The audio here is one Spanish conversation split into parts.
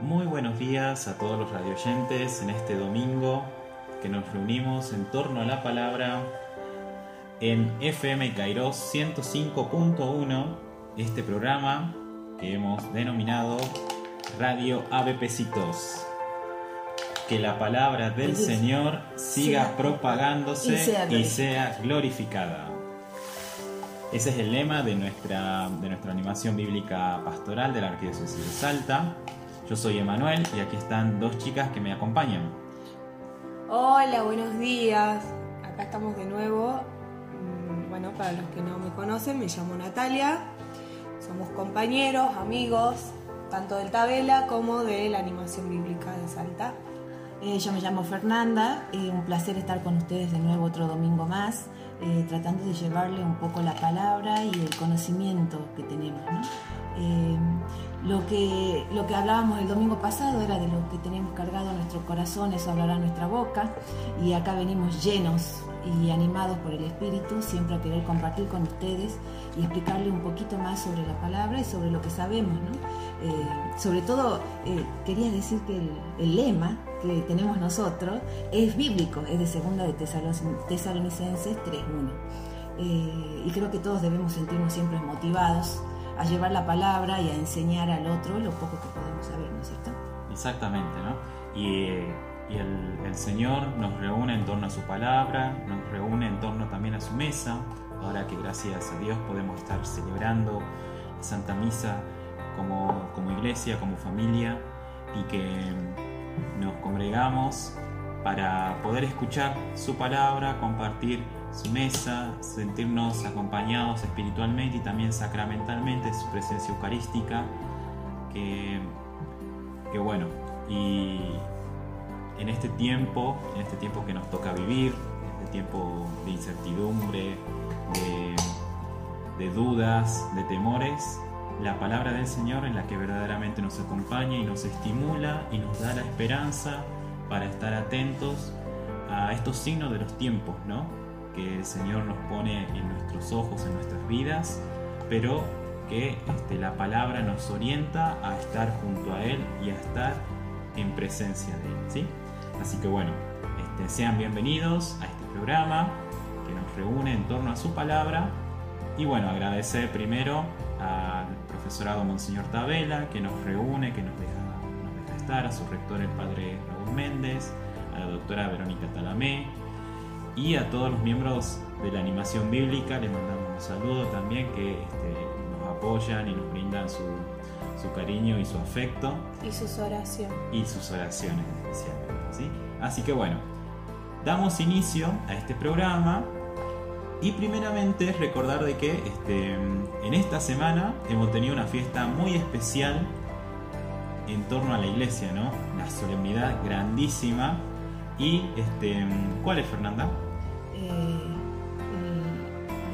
Muy buenos días a todos los radioyentes en este domingo que nos reunimos en torno a la palabra en FM Kairos 105.1, este programa que hemos denominado Radio Avepecitos. Que la palabra del Señor siga propagándose y sea glorificada. Ese es el lema de nuestra, de nuestra animación bíblica pastoral de la Arquidiócesis de Salta. Yo soy Emanuel y aquí están dos chicas que me acompañan. Hola, buenos días. Acá estamos de nuevo. Mm, bueno, para los que no me conocen, me llamo Natalia. Somos compañeros, amigos, tanto del Tabela como de la animación bíblica de Salta. Eh, yo me llamo Fernanda y un placer estar con ustedes de nuevo otro domingo más, eh, tratando de llevarle un poco la palabra y el conocimiento que tenemos. ¿no? Lo que, lo que hablábamos el domingo pasado era de lo que tenemos cargado en nuestro corazón, eso hablará nuestra boca, y acá venimos llenos y animados por el Espíritu, siempre a querer compartir con ustedes y explicarle un poquito más sobre la palabra y sobre lo que sabemos. Eh, sobre todo, eh, quería decir que el, el, lema que tenemos nosotros es bíblico, es de segunda de Tesalonicenses 3.1. Eh, y creo que todos debemos sentirnos siempre motivados a llevar la palabra y a enseñar al otro lo poco que podemos saber, ¿no es cierto? Exactamente, ¿no? Y, el, el, Señor nos reúne en torno a su palabra, nos reúne en torno también a su mesa, ahora que gracias a Dios podemos estar celebrando la Santa Misa como, como iglesia, como familia, y que nos congregamos para poder escuchar su palabra, compartir su mesa, sentirnos acompañados espiritualmente y también sacramentalmente, su presencia eucarística, que, que bueno, y en este tiempo, en este tiempo que nos toca vivir, en este tiempo de incertidumbre, de, de dudas, de temores, la palabra del Señor en la que verdaderamente nos acompaña y nos estimula y nos da la esperanza para estar atentos a estos signos de los tiempos, ¿no? Que el Señor nos pone en nuestros ojos, en nuestras vidas, pero que este, la palabra nos orienta a estar junto a Él y a estar en presencia de Él. ¿sí? Así que bueno, este, sean bienvenidos a este programa que nos reúne en torno a su palabra. Y bueno, agradecer primero al profesorado Monseñor Tabela que nos reúne, que nos deja, nos deja estar, a su rector el padre Raúl Méndez, a la doctora Verónica Talamé, y a todos los miembros de la animación bíblica les mandamos un saludo también que este, nos apoyan y nos brindan su, su, cariño y su afecto. Y sus oraciones. Y sus oraciones especialmente. ¿sí? Así que bueno, damos inicio a este programa y primeramente recordar de que este, en esta semana hemos tenido una fiesta muy especial en torno a la iglesia, ¿no? Una solemnidad grandísima. ¿Y este, cuál es Fernanda?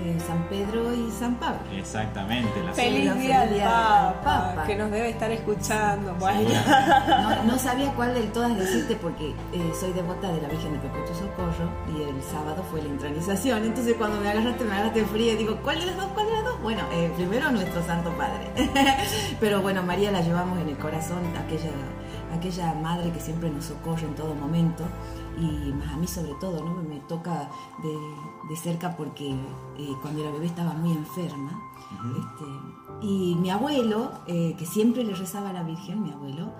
Eh, San Pedro y San Pablo. Exactamente. La Feliz día del Papa, Papa, que nos debe estar escuchando. Bueno. No, no, sabía cuál de todas decirte porque eh, soy devota de la Virgen de Perpetuo Socorro y el sábado fue la intronización. Entonces cuando me agarraste, me agarraste fría, digo, ¿cuál de las dos? ¿Cuál de las dos? Bueno, eh, primero nuestro Santo Padre. Pero bueno, María la llevamos en el corazón, aquella, aquella madre que siempre nos socorre en todo momento y más a mí sobre todo, ¿no? Me toca de, de cerca porque eh, cuando era bebé estaba muy enferma. Uh -huh. este, y mi abuelo, eh, que siempre le rezaba a la Virgen, mi abuelo,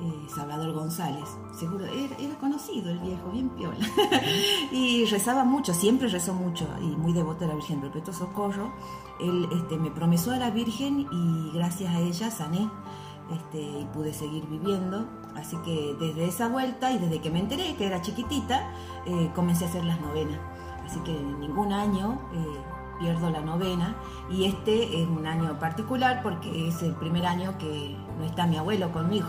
eh, Salvador González, seguro, era, era, conocido el viejo, bien piola. Uh -huh. y rezaba mucho, siempre rezó mucho y muy devoto a la Virgen Perpetuo Socorro. Él este, me promesó a la Virgen y gracias a ella sané este, y pude seguir viviendo. Así que desde esa vuelta y desde que me enteré que era chiquitita, eh, comencé a hacer las novenas. Así que ningún año eh, pierdo la novena y este es un año particular porque es el primer año que no está mi abuelo conmigo,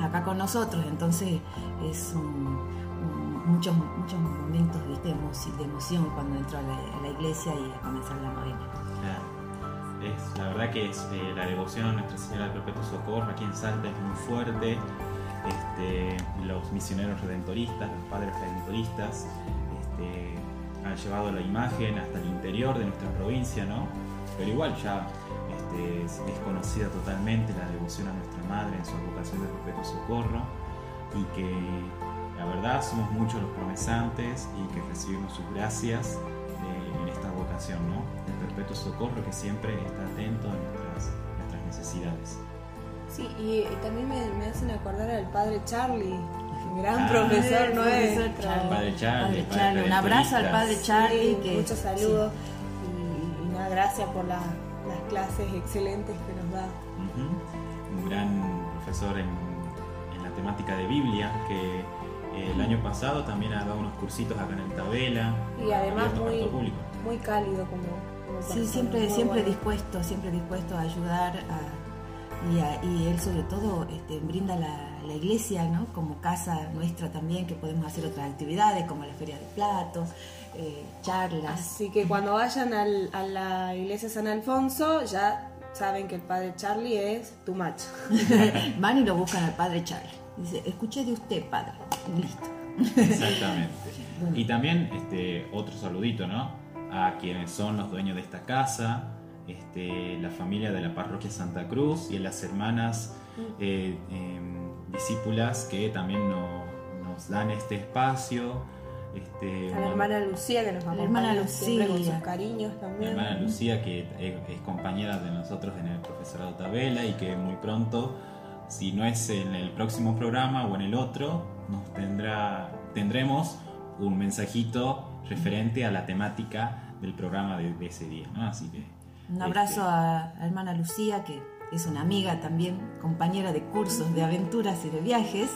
acá con nosotros. Entonces es un, muchos, muchos momentos ¿viste? de emoción cuando entro a la, iglesia y a comenzar la novena. Es, la verdad que eh, la devoción a Nuestra Señora del Perpetuo Socorro aquí en Salta es muy fuerte. Este, los misioneros redentoristas, los padres redentoristas, este, han llevado la imagen hasta el interior de nuestra provincia, ¿no? Pero igual ya este, es desconocida totalmente la devoción a nuestra Madre en su vocación de perpetuo socorro y que la verdad somos muchos los promesantes y que recibimos sus gracias eh, en esta vocación ¿no? del perpetuo socorro que siempre está atento a nuestras necesidades. Sí, y, y también me, me hacen acordar al padre Charlie, gran Ah, profesor el nuestro. profesor Charlie. Padre Charlie, Padre padre Charlie. Un abrazo al padre Charlie. Sí, que, muchos saludos y, y nada, gracias por la- las clases excelentes que nos da. Ujú. Un gran profesor en, en la temática de Biblia que eh, el año pasado también ha dado unos cursitos acá en el Tabela. Y además muy, muy cálido como, como Sí, siempre, siempre bueno. dispuesto, siempre dispuesto a ayudar a- y, a- y él sobre todo este, brinda la, la iglesia, ¿no? Como casa nuestra también, que podemos hacer otras actividades como la feria de platos, eh, charlas. Así que cuando vayan al- a la iglesia San Alfonso, ya saben que el padre Charlie es tu macho. Van y lo buscan al padre Charlie. Dice, escuché de usted, padre. Listo. Exactamente. Y también este, otro saludito, ¿no? A quienes son los dueños de esta casa, este, la familia de la parroquia Santa Cruz y las hermanas eh, em, discípulas que también no- nos dan este espacio. Este, A la hermana Lucía que nos La acompaña hermana siempre con Lucía. sus cariños también. hermana Lucía, que es, es compañera de nosotros en el profesorado Tabela y que muy pronto, si no es en el próximo programa o en el otro, nos tendrá, tendremos un mensajito referente a la temática del programa de, de ese día. ¿no? Así que, Un abrazo este, a la hermana Lucía, que es una amiga también, compañera de cursos de aventuras y de viajes,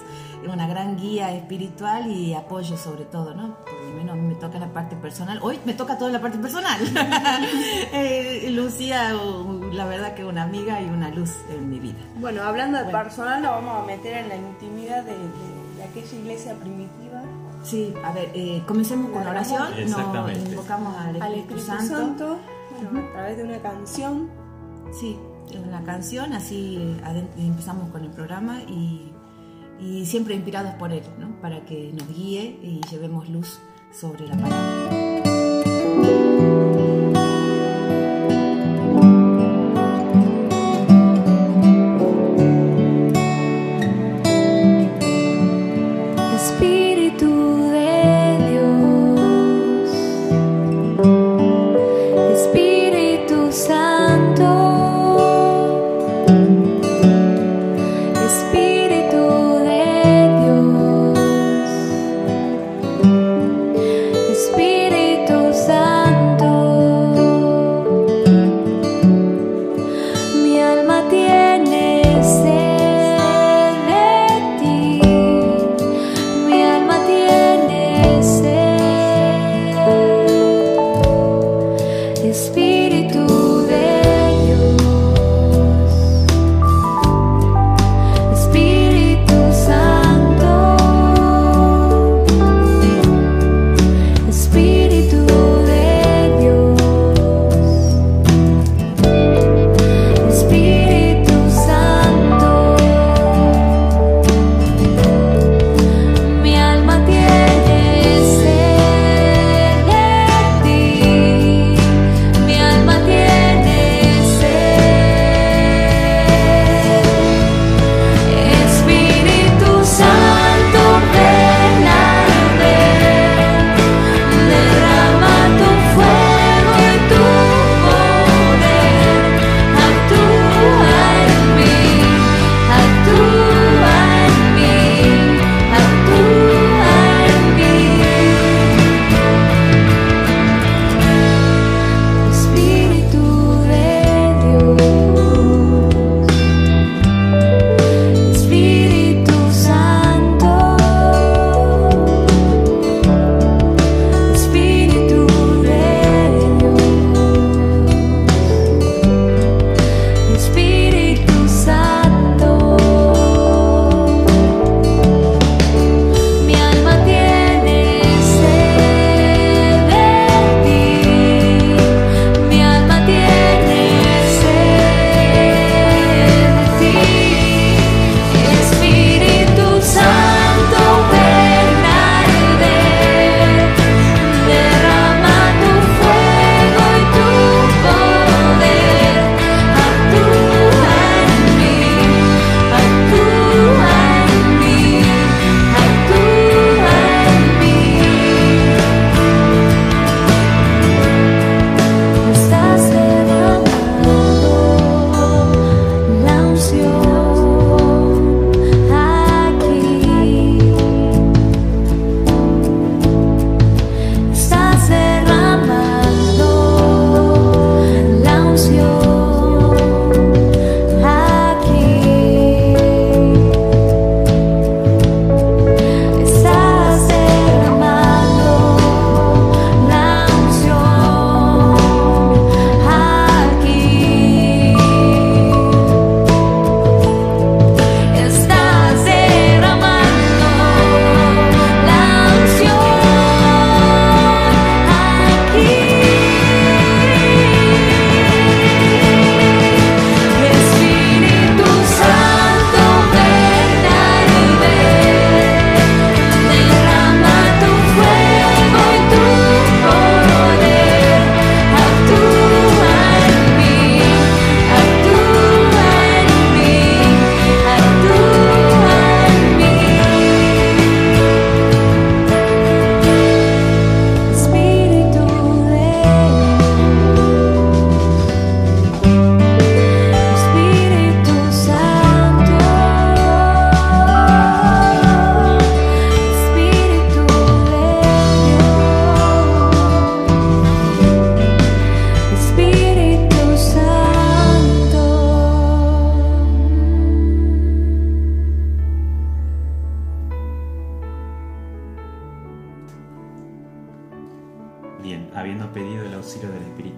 una gran guía espiritual y apoyo sobre todo, ¿no? Por lo menos a mí me toca la parte personal. Hoy me toca toda la parte personal. Eh, Lucía, uh, la verdad que una amiga y una luz en mi vida. Bueno, hablando de Bueno. personal, lo vamos a meter en la intimidad de, de- de aquella iglesia primitiva. Sí, a ver, eh, comencemos con La oración. Nos Exactamente. invocamos al Al Espíritu, Espíritu Santo. A través de una canción. Sí, una canción, así empezamos con el programa y, y siempre inspirados por él, ¿no? para que nos guíe y llevemos luz sobre la palabra.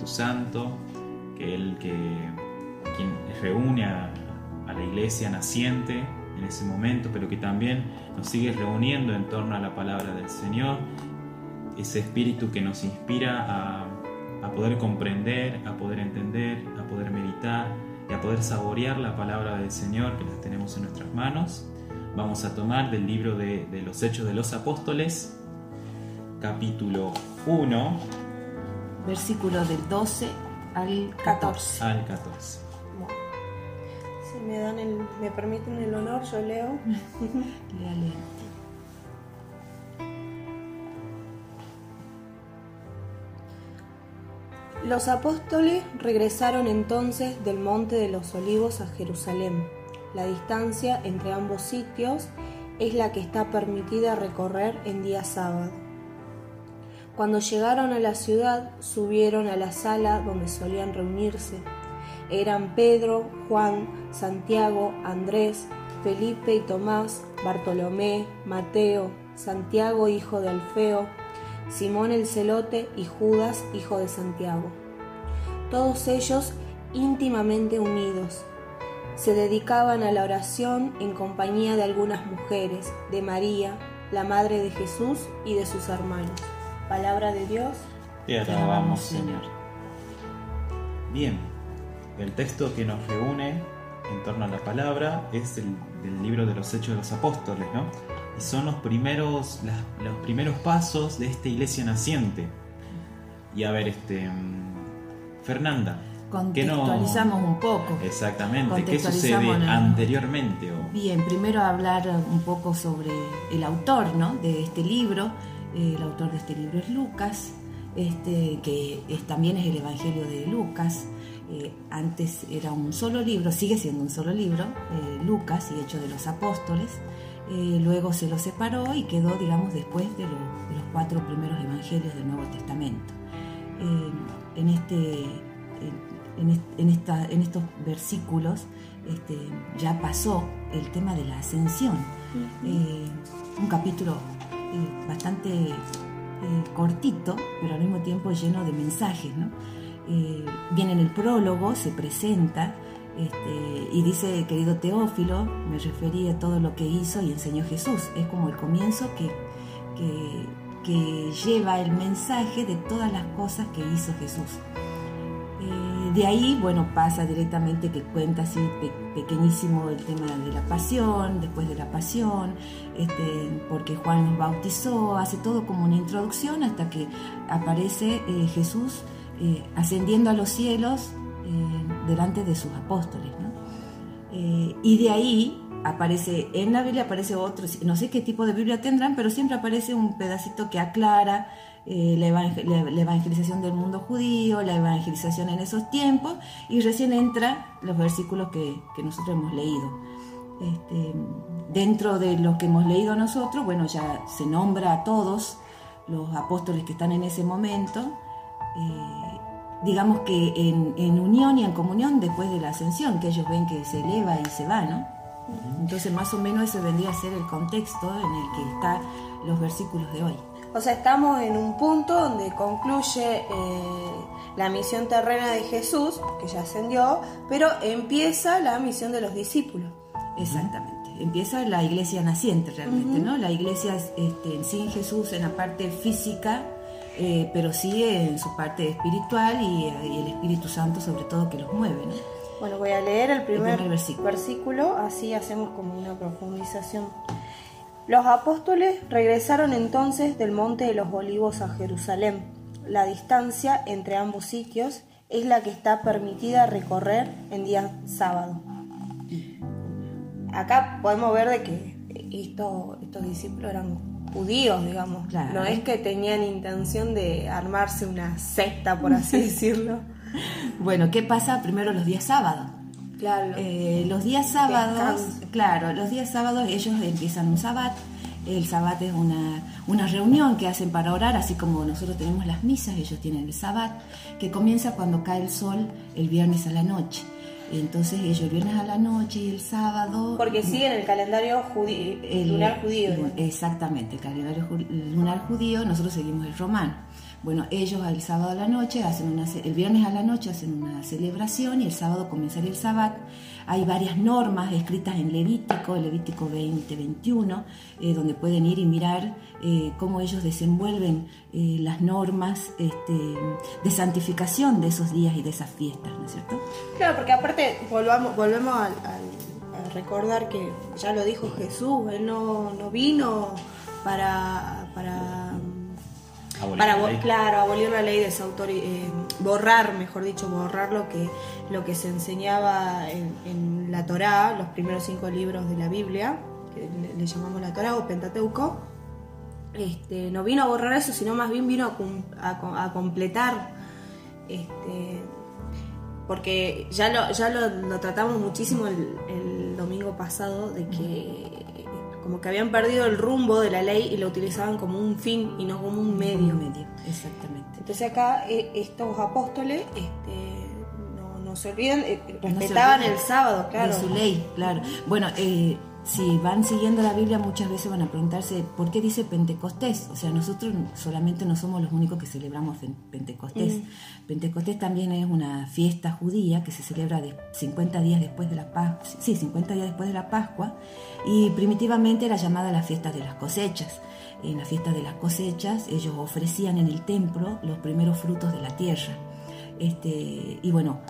Santo, que Él que, quien reúne a, la iglesia naciente en ese momento, pero que también nos sigue reuniendo en torno a la palabra del Señor, ese espíritu que nos inspira a, a, poder comprender, a poder entender, a poder meditar y a poder saborear la palabra del Señor que las tenemos en nuestras manos. Vamos a tomar del libro de, de los Hechos de los Apóstoles, capítulo 1, Versículo del 12 al 14. al 14. Bueno, si me dan el, me permiten el honor, yo leo. Léale. Los apóstoles regresaron entonces del monte de los olivos a Jerusalén. La distancia entre ambos sitios es la que está permitida recorrer en día sábado. Cuando llegaron a la ciudad, subieron a la sala donde solían reunirse. Eran Pedro, Juan, Santiago, Andrés, Felipe y Tomás, Bartolomé, Mateo, Santiago hijo de Alfeo, Simón el celote y Judas hijo de Santiago. Todos ellos íntimamente unidos. Se dedicaban a la oración en compañía de algunas mujeres, de María, la madre de Jesús y de sus hermanos. Palabra de Dios. Te alabamos, Señor. Bien, el texto que nos reúne en torno a la palabra es el del libro de los Hechos de los Apóstoles, ¿no? Y son los primeros, las- los primeros pasos de esta iglesia naciente. Y a ver, este. mm, Fernanda. ¿qué no- Contextualizamos un poco. Exactamente, ¿qué sucede Contextualizamos, ¿no? anteriormente? o- Bien, primero hablar un poco sobre el autor ¿no? de este libro. El autor de este libro es Lucas, este, que es- también es el Evangelio de Lucas. Eh, antes era un solo libro, sigue siendo un solo libro, eh, Lucas y Hechos de los Apóstoles. Eh, luego se lo separó y quedó, digamos, después de, lo- de los cuatro primeros evangelios del Nuevo Testamento. En, este, en, en est- en esta, en estos versículos este, ya pasó el tema de la ascensión. Un capítulo bastante eh, cortito, pero al mismo tiempo lleno de mensajes. Eh, viene en el prólogo, se presenta este, y dice, querido Teófilo, me referí a todo lo que hizo y enseñó Jesús. Es como el comienzo que, que lleva el mensaje de todas las cosas que hizo Jesús. De ahí, bueno, pasa directamente que cuenta así pe- pequeñísimo el tema de la pasión, después de la pasión, este, porque Juan nos bautizó, hace todo como una introducción hasta que aparece eh, Jesús eh, ascendiendo a los cielos eh, delante de sus apóstoles. ¿no? Y de ahí aparece, en la Biblia aparece otro, no sé qué tipo de Biblia tendrán, pero siempre aparece un pedacito que aclara eh, la, evangel- la- la evangelización del mundo judío, la evangelización en esos tiempos, y recién entra los versículos que, que nosotros hemos leído. Este, dentro de los que hemos leído nosotros, bueno, ya se nombra a todos los apóstoles que están en ese momento, eh, digamos que en, en unión y en comunión después de la ascensión, que ellos ven que se eleva y se va, ¿no? Entonces más o menos ese vendría a ser el contexto en el que están los versículos de hoy. O sea, estamos en un punto donde concluye eh, la misión terrena de Jesús, que ya ascendió, pero empieza la misión de los discípulos. Exactamente. Empieza la iglesia naciente realmente, ¿no? La iglesia este, sin Jesús en la parte física, eh, pero sí en su parte espiritual y, y el Espíritu Santo sobre todo que los mueve, ¿no? Bueno, voy a leer el primer, primer versículo. versículo, así hacemos como una profundización. Los apóstoles regresaron entonces del monte de los olivos a Jerusalén. La distancia entre ambos sitios es la que está permitida recorrer en día sábado. Acá podemos ver de que esto- estos discípulos eran judíos, digamos. Claro. No es que tenían intención de armarse una secta, por así decirlo. Bueno, ¿qué pasa primero los días sábados? Claro. Eh, los días sábados, Descanso. claro, los días sábados ellos empiezan un sabbat. El sabbat es una, una reunión que hacen para orar, así como nosotros tenemos las misas, ellos tienen el sabbat, que comienza cuando cae el sol el viernes a la noche. Entonces ellos el viernes a la noche y el sábado... Porque siguen el calendario judí- el lunar judío. exactamente, el calendario lunar judío, nosotros seguimos el romano. Bueno, ellos el sábado a la noche hacen una, el viernes a la noche hacen una celebración y el sábado comenzaría el sabbat. Hay varias normas escritas en Levítico, Levítico 20, 21, eh, donde pueden ir y mirar eh, cómo ellos desenvuelven eh, las normas este, de santificación de esos días y de esas fiestas, ¿no es cierto? Claro, porque aparte volvamos, volvemos a recordar que ya lo dijo Jesús, Él no, no vino para, para, Abolir para la abo- ley. claro, abolir la ley de esa autori- eh, borrar, mejor dicho, borrar lo que, lo que se enseñaba en, en la Torá, los primeros cinco libros de la Biblia, que le, le llamamos la Torá o Pentateuco. Este, no vino a borrar eso, sino más bien vino a, completar este, porque ya lo, ya lo, lo tratamos muchísimo el, el domingo pasado de que como que habían perdido el rumbo de la ley y lo utilizaban como un fin y no como un medio. Un medio, exactamente. Entonces acá eh, estos apóstoles este, no, no se olvidan, eh, No se respetaban olvidan el sábado, claro. De su ley, claro. Bueno, eh, si van siguiendo la Biblia muchas veces van a preguntarse por qué dice Pentecostés. O sea, nosotros solamente no somos los únicos que celebramos Pen- Pentecostés. Pentecostés también es una fiesta judía que se celebra de 50 días después de la Pascua. Sí, 50 días después de la Pascua. Y primitivamente era llamada la fiesta de las cosechas. En la fiesta de las cosechas ellos ofrecían en el templo los primeros frutos de la tierra. Este, y bueno,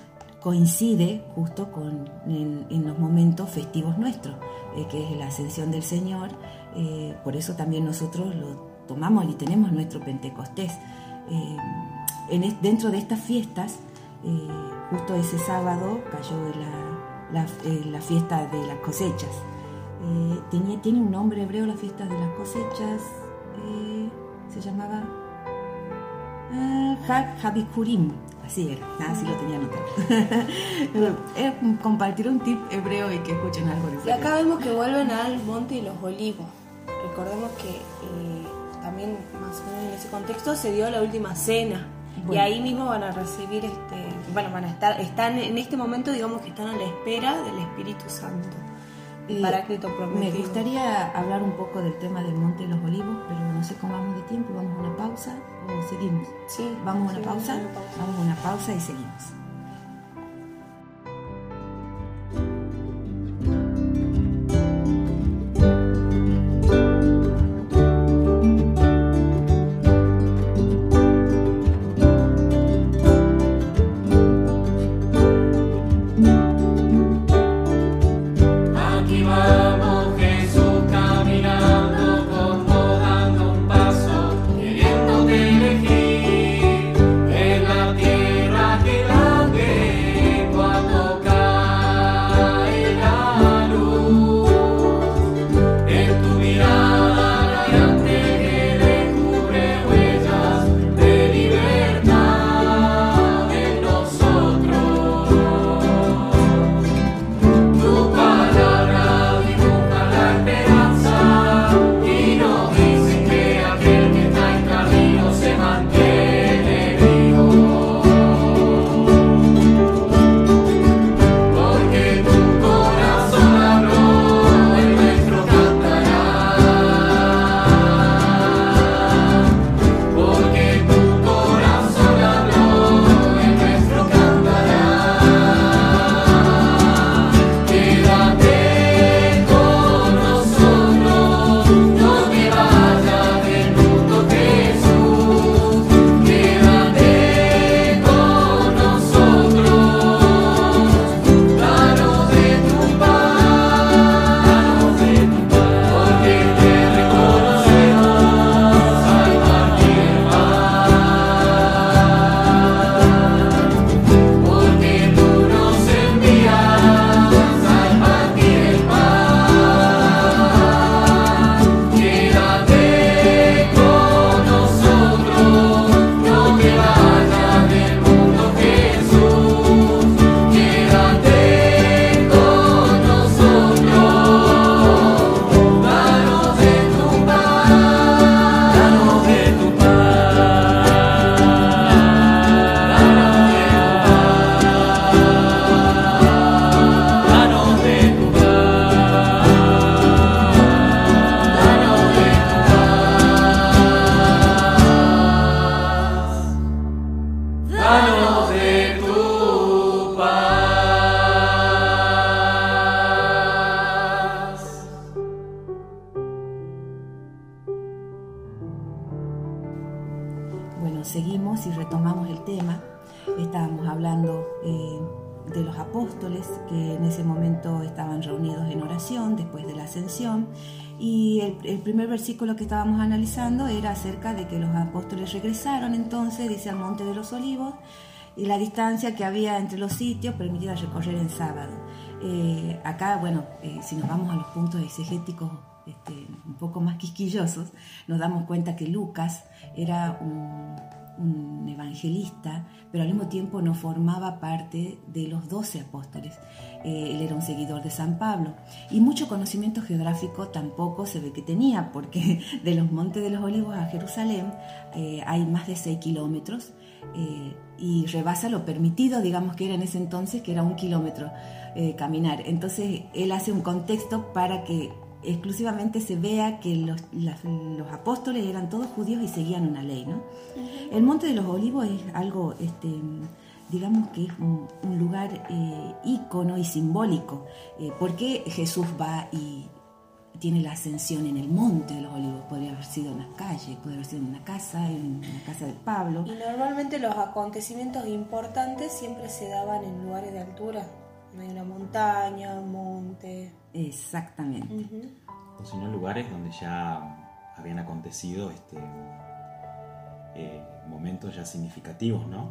coincide justo con en, los momentos festivos nuestros, eh, que es la ascensión del Señor. eh, por eso también nosotros lo tomamos y tenemos nuestro Pentecostés. Eh, en dentro de estas fiestas, justo ese sábado cayó la, la- fiesta de las cosechas. Tenía, tiene un nombre hebreo la fiesta de las cosechas, se llamaba Ah, Habikurim, así era, así lo tenía anotado. es compartir un tip hebreo y que escuchen algo de Y acá vemos que vuelven al Monte de los Olivos. Recordemos que eh, también más o menos en ese contexto se dio la última cena. Y Bueno. ahí mismo van a recibir este, bueno, van a estar, están en este momento digamos que están a la espera del Espíritu Santo. El Paráclito prometido. Me gustaría hablar un poco del tema del Monte de los Olivos, pero no sé cómo vamos de tiempo, vamos a una pausa o seguimos. Sí, Vamos a una sí, pausa, vamos a una pausa. vamos a una pausa y seguimos. Estábamos analizando era acerca de que los apóstoles regresaron entonces, dice al Monte de los Olivos, y la distancia que había entre los sitios permitía recorrer en sábado. Eh, acá, bueno, eh, si nos vamos a los puntos exegéticos este, un poco más quisquillosos, nos damos cuenta que Lucas era un, un evangelista, pero al mismo tiempo no formaba parte de los doce apóstoles. Eh, él era un seguidor de San Pablo. Y mucho conocimiento geográfico tampoco se ve que tenía, porque de los Montes de los Olivos a Jerusalén eh, hay más de 6 kilómetros eh, y rebasa lo permitido, digamos que era en ese entonces, que era un kilómetro caminar. Entonces él hace un contexto para que exclusivamente se vea que los, las- los apóstoles eran todos judíos y seguían una ley. ¿no? El Monte de los Olivos es algo, este, digamos que es un, un lugar eh, ícono y simbólico. Eh, ¿Por qué Jesús va y tiene la ascensión en el Monte de los Olivos? Podría haber sido en la calle, podría haber sido en una casa, en la casa de Pablo. Y normalmente los acontecimientos importantes siempre se daban en lugares de altura, en una montaña, un monte. Exactamente. Ujú. o si no lugares donde ya habían acontecido este, eh, momentos ya significativos, ¿no?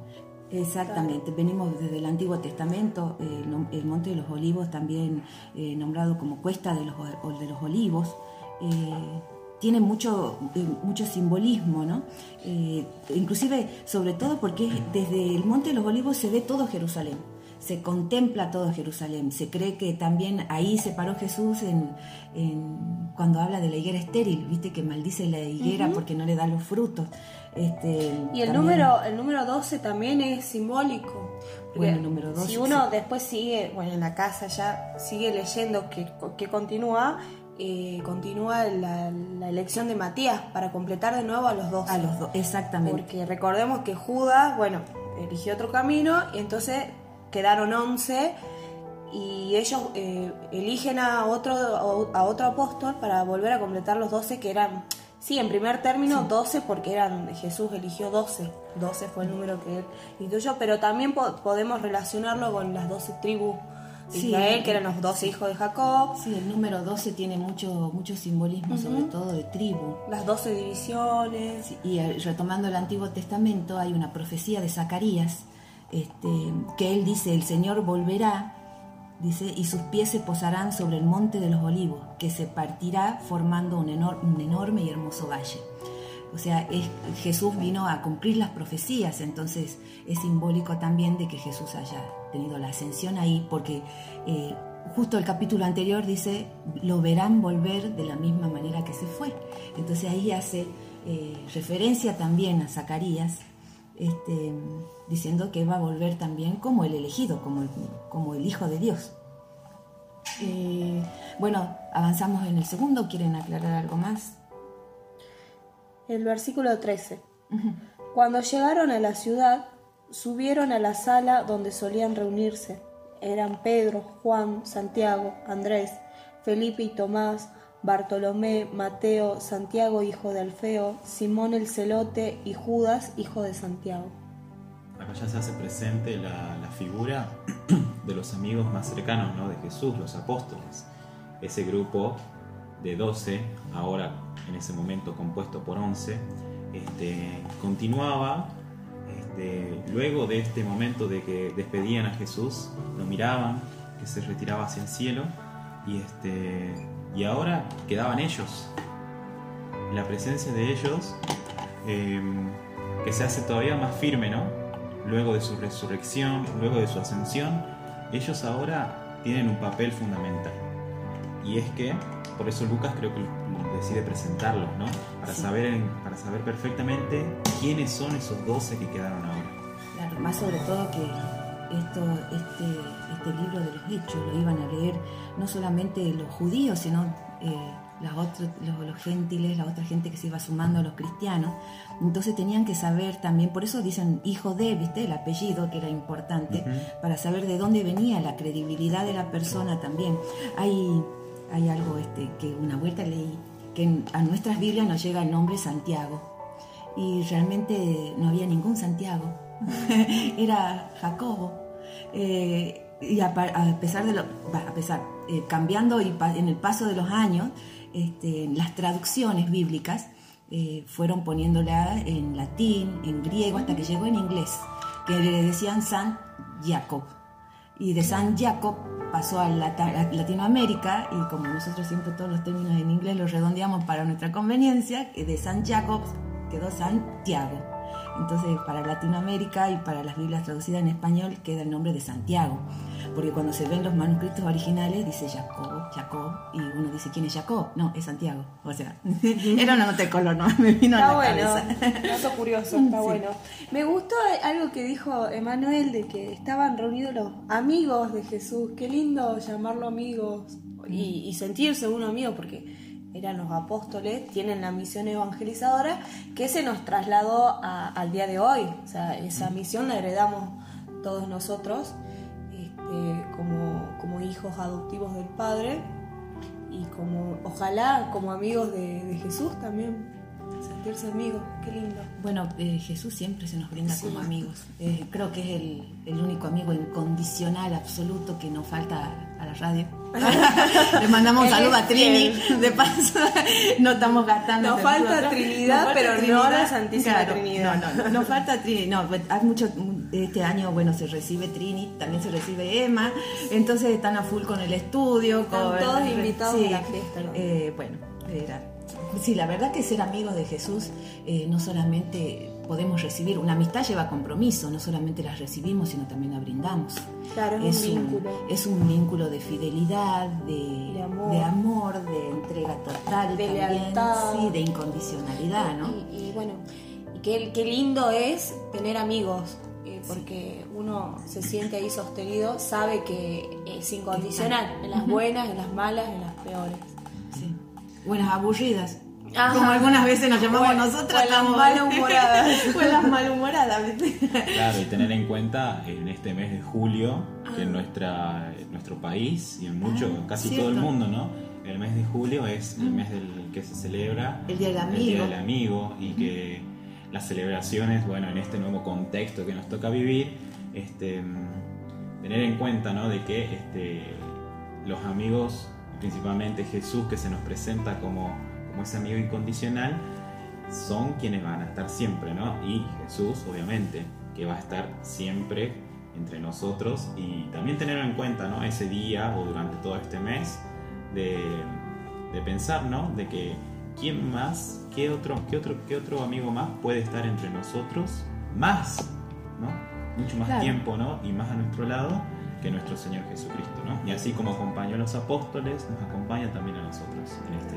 Exactamente, venimos desde el Antiguo Testamento, eh, el, Monte de los Olivos también eh, nombrado como Cuesta de los, o- de los Olivos, eh, tiene mucho, eh, mucho simbolismo, ¿no? Eh, inclusive, sobre todo porque desde el Monte de los Olivos se ve todo Jerusalén, se contempla todo Jerusalén, se cree que también ahí se paró Jesús en, en- cuando habla de la higuera estéril, viste que maldice la higuera porque no le da los frutos. Este, Y el también- número, el número 12 también es simbólico. Bueno, el número 12, Si uno sí. después sigue, bueno, en la casa ya sigue leyendo que, que continúa, eh, continúa la, la elección de Matías para completar de nuevo a los 12. A los dos, exactamente. Porque recordemos que Judas, bueno, eligió otro camino y entonces quedaron 11 y ellos eh, eligen a otro, a otro apóstol para volver a completar los 12 que eran, sí, en primer término 12 porque eran Jesús eligió 12, 12 fue el número que él instituyó, pero también po- podemos relacionarlo con las 12 tribus de Sí. Israel, que eran los 12 hijos de Jacob, Sí, el número 12 tiene mucho, mucho simbolismo, sobre todo de tribu. las 12 divisiones. Sí, Y eh, retomando el Antiguo Testamento, hay una profecía de Zacarías, este, que él dice, el Señor volverá, dice, y sus pies se posarán sobre el monte de los olivos, que se partirá formando un, enor- un enorme y hermoso valle. O sea, es- Jesús vino a cumplir las profecías, entonces es simbólico también de que Jesús haya tenido la ascensión ahí, porque eh, justo el capítulo anterior dice, lo verán volver de la misma manera que se fue. Entonces ahí hace eh, referencia también a Zacarías, este, diciendo que va a volver también como el elegido, como el, como el Hijo de Dios. Eh, bueno, avanzamos en el segundo, ¿quieren aclarar algo más? El versículo 13. Cuando llegaron a la ciudad, subieron a la sala donde solían reunirse. Eran Pedro, Juan, Santiago, Andrés, Felipe y Tomás, Bartolomé, Mateo, Santiago, hijo de Alfeo, Simón el celote y Judas, hijo de Santiago. Acá ya se hace presente la, figura de los amigos más cercanos ¿no? de Jesús, los apóstoles. Ese grupo de 12, ahora en ese momento compuesto por 11, este, continuaba, este, luego de este momento de que despedían a Jesús, lo miraban, que se retiraba hacia el cielo, y, este, y ahora quedaban ellos. La presencia de ellos, eh, que se hace todavía más firme, ¿no? Luego de su resurrección, luego de su ascensión, ellos ahora tienen un papel fundamental. Y es que, por eso Lucas creo que decide presentarlos, ¿no? Para, Sí. saber, para saber perfectamente quiénes son esos 12 que quedaron ahora. Claro, más sobre todo que esto, este, este libro de los hechos lo iban a leer no solamente los judíos, sino eh, las otras- los, los gentiles, la otra gente que se iba sumando a los cristianos. Entonces tenían que saber también, por eso dicen hijo de, ¿viste? El apellido que era importante, para saber de dónde venía la credibilidad de la persona también. Hay, hay algo este, que una vuelta leí, que a nuestras Biblias nos llega el nombre Santiago. y realmente no había ningún Santiago, era Jacobo. Eh, y a, a pesar de lo, a pesar, eh, cambiando y pa- en el paso de los años, este, las traducciones bíblicas eh, fueron poniéndola en latín, en griego, hasta que llegó en inglés, que le decían San Jacob. Y de San Jacob pasó a Latinoamérica, y como nosotros siempre todos los términos en inglés los redondeamos para nuestra conveniencia, que de San Jacob quedó Santiago. Entonces, para Latinoamérica y para las Biblias traducidas en español queda el nombre de Santiago. Porque cuando se ven los manuscritos originales dice Jacob, Jacob, y uno dice, ¿quién es Jacob? No, es Santiago. O sea, era una nota de color, ¿no? Me vino Está a la bueno, cabeza. dato curioso, está bueno. Me gustó algo que dijo Emanuel de que estaban reunidos los amigos de Jesús. Qué lindo llamarlo amigos y, y sentirse uno amigo porque eran los apóstoles, tienen la misión evangelizadora que se nos trasladó a- al día de hoy. O sea, esa misión la heredamos todos nosotros este, como, como hijos adoptivos del Padre y como ojalá como amigos de, de Jesús también sentirse amigos qué lindo Bueno, eh, Jesús siempre se nos brinda Sí. como amigos. Eh, creo que es el, el único amigo incondicional, absoluto, que nos falta a la radio. Le mandamos un saludo a Trini, de paso. No estamos gastando. Nos falta. Trinidad, pero no la Santísima Trinidad. No, no, no, nos falta Trini. No, pues, hay mucho, este año, bueno, se recibe Trini, también se recibe Emma. Entonces están a full con el estudio. Están con, todos invitados a la fiesta, ¿no? eh, bueno, era. Sí, la verdad que ser amigos de Jesús eh, no solamente podemos recibir, una amistad lleva compromiso, no solamente las recibimos, sino también la brindamos. Claro, es un vínculo. es un vínculo de fidelidad, de, De amor. de, amor, de entrega total, De también, lealtad. sí, de incondicionalidad, ¿no? y, y bueno y qué, qué lindo es tener amigos eh, porque uno se siente ahí sostenido sabe que es incondicional en las buenas en las malas en las peores Sí. Buenas aburridas. Ajá. Como algunas veces nos llamamos Bueno, nosotras. o las malhumoradas. o las malhumoradas. Claro, y tener en cuenta en este mes de julio que Ah. en nuestra, en nuestro país y en mucho, Ah, casi cierto. todo el mundo, ¿no? El mes de julio es el mes del que se celebra El Día del el Día Amigo. del Amigo y que las celebraciones, bueno, en este nuevo contexto que nos toca vivir, este, mm, tener en cuenta, ¿no? De que este, los amigos, principalmente Jesús, que se nos presenta como, como ese amigo incondicional, son quienes van a estar siempre, ¿no? Y Jesús, obviamente, que va a estar siempre entre nosotros y también tener en cuenta, ¿no? Ese día o durante todo este mes de, de pensar, ¿no? De que quién más, qué otro, qué otro, qué otro amigo más puede estar entre nosotros más, ¿no? Mucho más Claro. tiempo, ¿no? Y más a nuestro lado que nuestro Señor Jesucristo, ¿no? Y así como acompañó a los apóstoles, nos acompaña también a nosotros en este.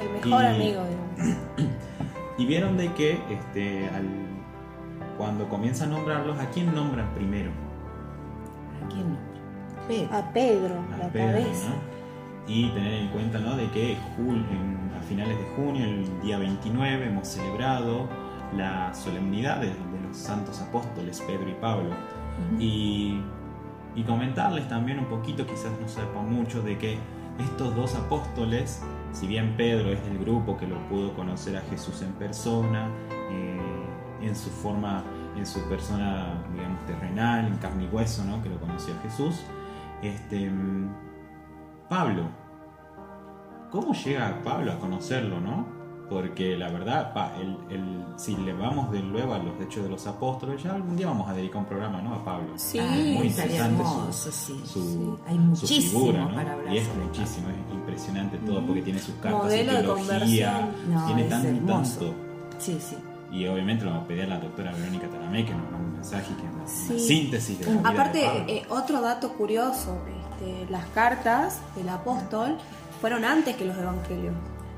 El mejor Y- amigo digamos. Y vieron de que este, al- cuando comienza a nombrarlos, ¿a quién nombran primero? ¿A quién no? Pedro. a Pedro A la Pedro, cabeza ¿no? Y tener en cuenta ¿no? de que jul- en- a finales de junio, el día 29, hemos celebrado la solemnidad de, de los santos apóstoles Pedro y Pablo. Y, y comentarles también un poquito, quizás no sepan mucho, de que estos dos apóstoles, si bien Pedro es del grupo que lo pudo conocer a Jesús en persona, eh, en su forma, en su persona, digamos, terrenal, en carne y hueso, ¿no? que lo conoció a Jesús, este, mm, Pablo, ¿cómo llega Pablo a conocerlo, no? Porque la verdad, pa- el- el- si le vamos de luego a los hechos de los apóstoles, ya algún día vamos a dedicar un programa, ¿no? A Pablo. sí Ah, muy interesante su- sí. su, Hay su figura, ¿no? para Y es muchísimo, es impresionante todo, porque tiene sus cartas Modelo de teología. No, tiene tanto, hermoso. tanto. Sí, sí. Y obviamente lo vamos a pedir a la doctora Verónica Taramé que nos mande un mensaje y que nos una Sí. síntesis de la vida de Aparte, Pablo. eh, otro dato curioso, este, las cartas del apóstol fueron antes que los evangelios.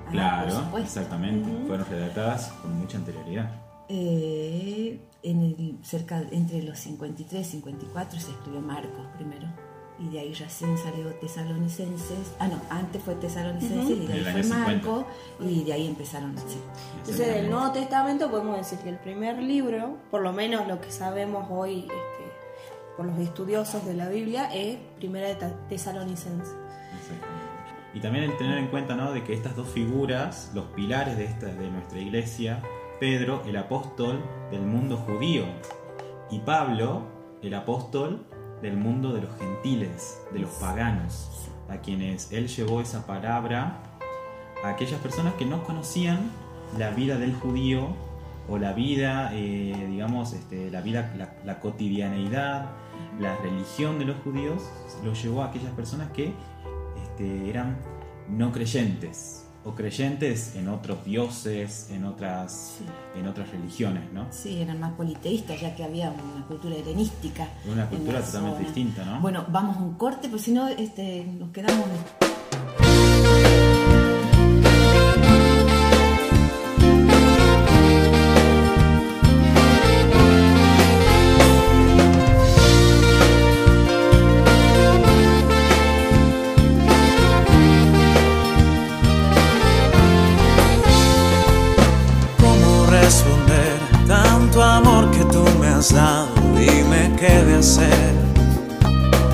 Ah, Claro, por supuesto. exactamente. Fueron redactadas con mucha anterioridad. Eh, en el, cerca, entre los 53 y 54 se escribió Marcos primero. Y de ahí recién salió Tesalonicenses. Ah, no, antes fue Tesalonicenses y de ahí fue año 50. Marcos. Y de ahí empezaron así. Entonces, del Nuevo Testamento podemos decir que el primer libro, por lo menos lo que sabemos hoy este, por los estudiosos de la Biblia, es Primera de Tesalonicenses. Y también el tener en cuenta ¿no? de que estas dos figuras, los pilares de, esta, de nuestra iglesia, Pedro, el apóstol del mundo judío, y Pablo, el apóstol del mundo de los gentiles, de los paganos, a quienes él llevó esa palabra a aquellas personas que no conocían la vida del judío o la vida, eh, digamos, este, la vida, la, la cotidianeidad, la religión de los judíos, lo llevó a aquellas personas que este, eran no creyentes o creyentes en otros dioses, en otras, Sí. en otras religiones, ¿no? Sí, eran más politeístas, ya que había una cultura helenística. Una cultura totalmente zona. distinta, ¿no? Bueno, vamos a un corte, porque si no este, nos quedamos.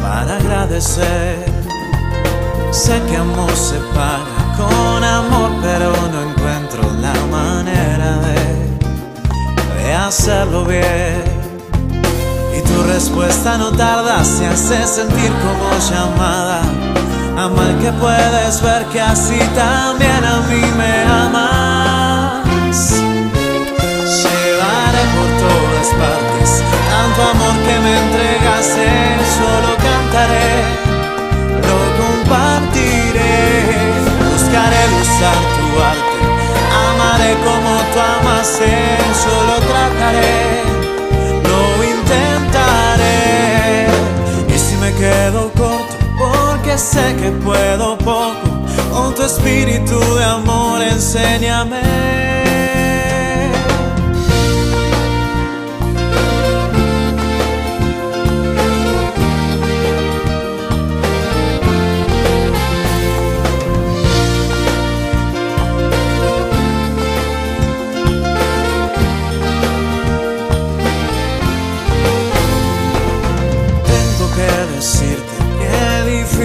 Para agradecer. Sé que amor se paga con amor, pero no encuentro la manera de, de hacerlo bien. Y tu respuesta no tarda, se hace sentir como llamada. Amar que puedes ver que así también a mí me amas. Llevaré por todas partes tanto amor que me entregaste, solo cantaré, lo compartiré, buscaré usar tu arte, amaré como tú amaste, solo trataré, lo intentaré, y si me quedo corto, porque sé que puedo poco, con tu espíritu de amor enséñame.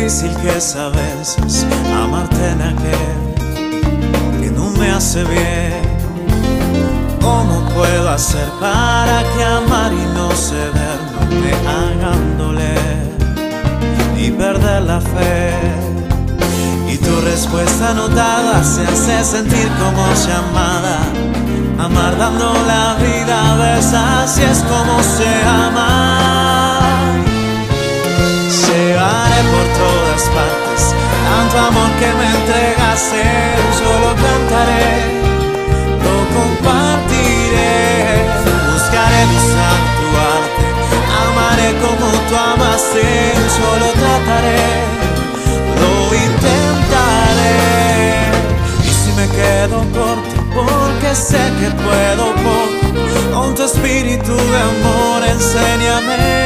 Difícil que es a veces amarte en aquel que no me hace bien. ¿Cómo puedo hacer para que amar y no ceder no me hagan doler y perder la fe? Y tu respuesta notada se hace sentir como llamada. Amar dando la vida, ves así es como se ama. Por todas partes. Tanto amor que me entregaste, yo lo cantaré, lo compartiré, buscaré usar tu arte, amaré como tú amaste, yo lo trataré, lo intentaré, y si me quedo corto, porque sé que puedo poco, con tu espíritu de amor enséñame.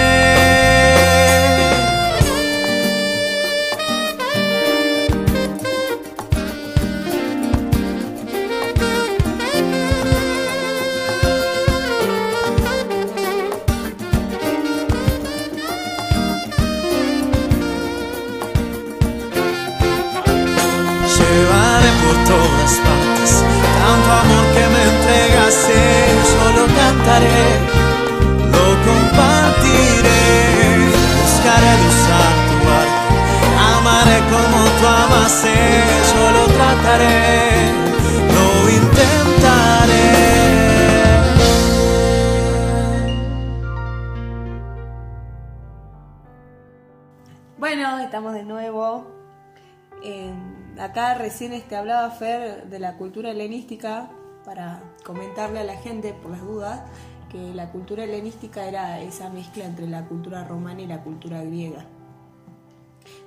Acá recién este, hablaba Fer de la cultura helenística para comentarle a la gente, por las dudas, que la cultura helenística era esa mezcla entre la cultura romana y la cultura griega.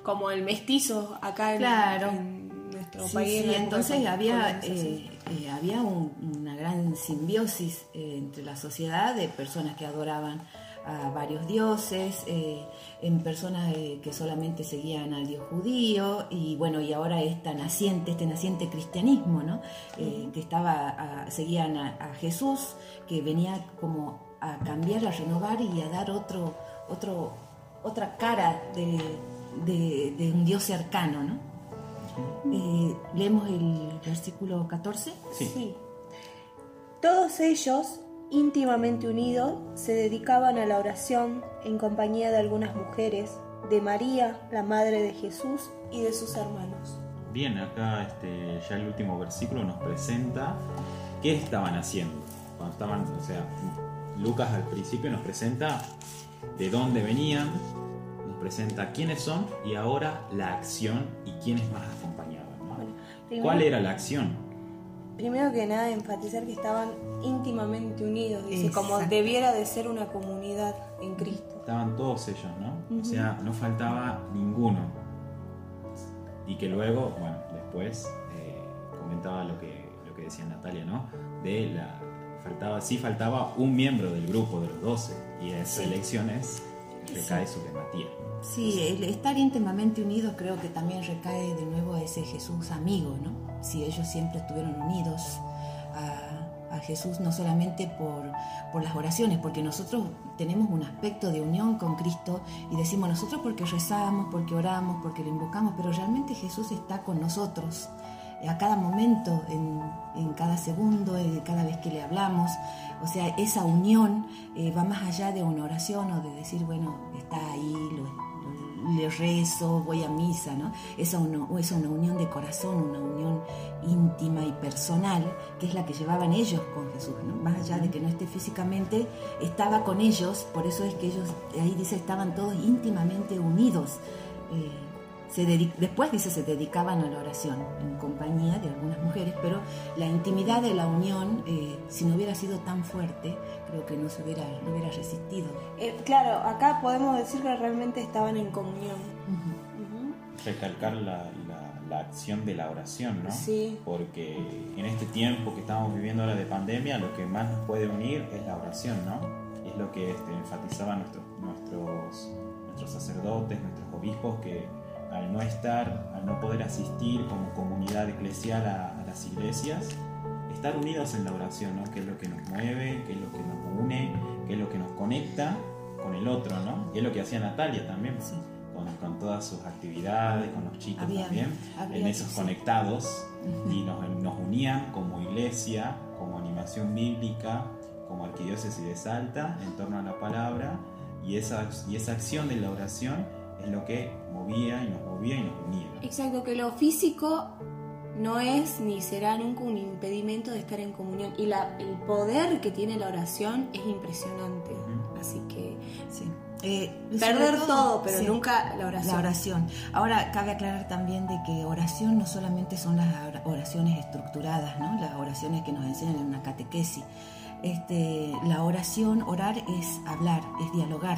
Como el mestizo acá en, Claro. en nuestro Sí, país. sí, entonces había, eh, eh, había un- una gran simbiosis eh, entre la sociedad de personas que adoraban a varios dioses, eh, en personas eh, que solamente seguían al dios judío y bueno, y ahora esta naciente, este naciente cristianismo, ¿no? Eh, que estaba, a- seguían a, a Jesús, que venía como a cambiar, a renovar y a dar otro, otro, otra cara de, de- de un dios cercano, ¿no? Eh, leemos el versículo 14. Sí. Sí. Todos ellos, íntimamente unidos, se dedicaban a la oración en compañía de algunas mujeres, de María, la madre de Jesús, y de sus hermanos. Bien, acá este, ya el último versículo nos presenta qué estaban haciendo. Cuando estaban, o sea, Lucas al principio nos presenta de dónde venían, nos presenta quiénes son y ahora la acción y quiénes más acompañaban. ¿no? Bueno, ¿Cuál era la acción? Primero que nada, enfatizar que estaban íntimamente unidos, dice, como debiera de ser una comunidad en Cristo. Estaban todos ellos, ¿no? O sea, no faltaba ninguno. Y que luego, bueno, después eh, comentaba lo que, lo que decía Natalia, ¿no? De la. Faltaba, sí faltaba un miembro del grupo de los 12 y esas Sí. elecciones recae sobre Matías. Sí, el estar íntimamente unidos creo que también recae de nuevo a ese Jesús amigo, ¿no? Si ellos siempre estuvieron unidos a, Jesús, no solamente por, por las oraciones, porque nosotros tenemos un aspecto de unión con Cristo y decimos nosotros porque rezamos, porque oramos, porque lo invocamos, pero realmente Jesús está con nosotros a cada momento, en, en cada segundo, eh, cada vez que le hablamos. O sea, esa unión eh, va más allá de una oración o de decir, bueno, está ahí, lo- le rezo, voy a misa, ¿no? Es una, es una unión de corazón, una unión íntima y personal, que es la que llevaban ellos con Jesús, ¿no? Más allá de que no esté físicamente, estaba con ellos, por eso es que ellos, ahí dice, estaban todos íntimamente unidos. Eh, se dedi- después dice se dedicaban a la oración en compañía de algunas mujeres, pero la intimidad de la unión, eh, si no hubiera sido tan fuerte, creo que no se hubiera, no hubiera resistido. Eh, claro, acá podemos decir que realmente estaban en comunión. Ujú. Recalcar la, la- la acción de la oración, ¿no? Sí. Porque en este tiempo que estamos viviendo ahora de pandemia, lo que más nos puede unir es la oración, ¿no? Es lo que este, enfatizaban nuestros, nuestros, nuestros sacerdotes, nuestros obispos, que al no estar, al no poder asistir como comunidad eclesial a, a las iglesias, estar unidos en la oración, ¿no? Que es lo que nos mueve, que es lo que nos une, que es lo que nos conecta con el otro, ¿no? Y es lo que hacía Natalia también, Sí. con, con todas sus actividades, con los chicos Había- también, había- en esos sí. conectados, y nos, nos unían como iglesia, como animación bíblica, como arquidiócesis de Salta, en torno a la palabra, y esa, y esa acción de la oración es lo que movía y nos movía y nos unía. Exacto, que lo físico no es ni será nunca un impedimento de estar en comunión. Y la, el poder que tiene la oración es impresionante. Así que Sí. Eh, perder todo, pero sí. nunca la oración. La oración. Ahora, cabe aclarar también de que oración no solamente son las ora- oraciones estructuradas, ¿no? Las oraciones que nos enseñan en una catequesis. Este, la oración, orar es hablar, es dialogar.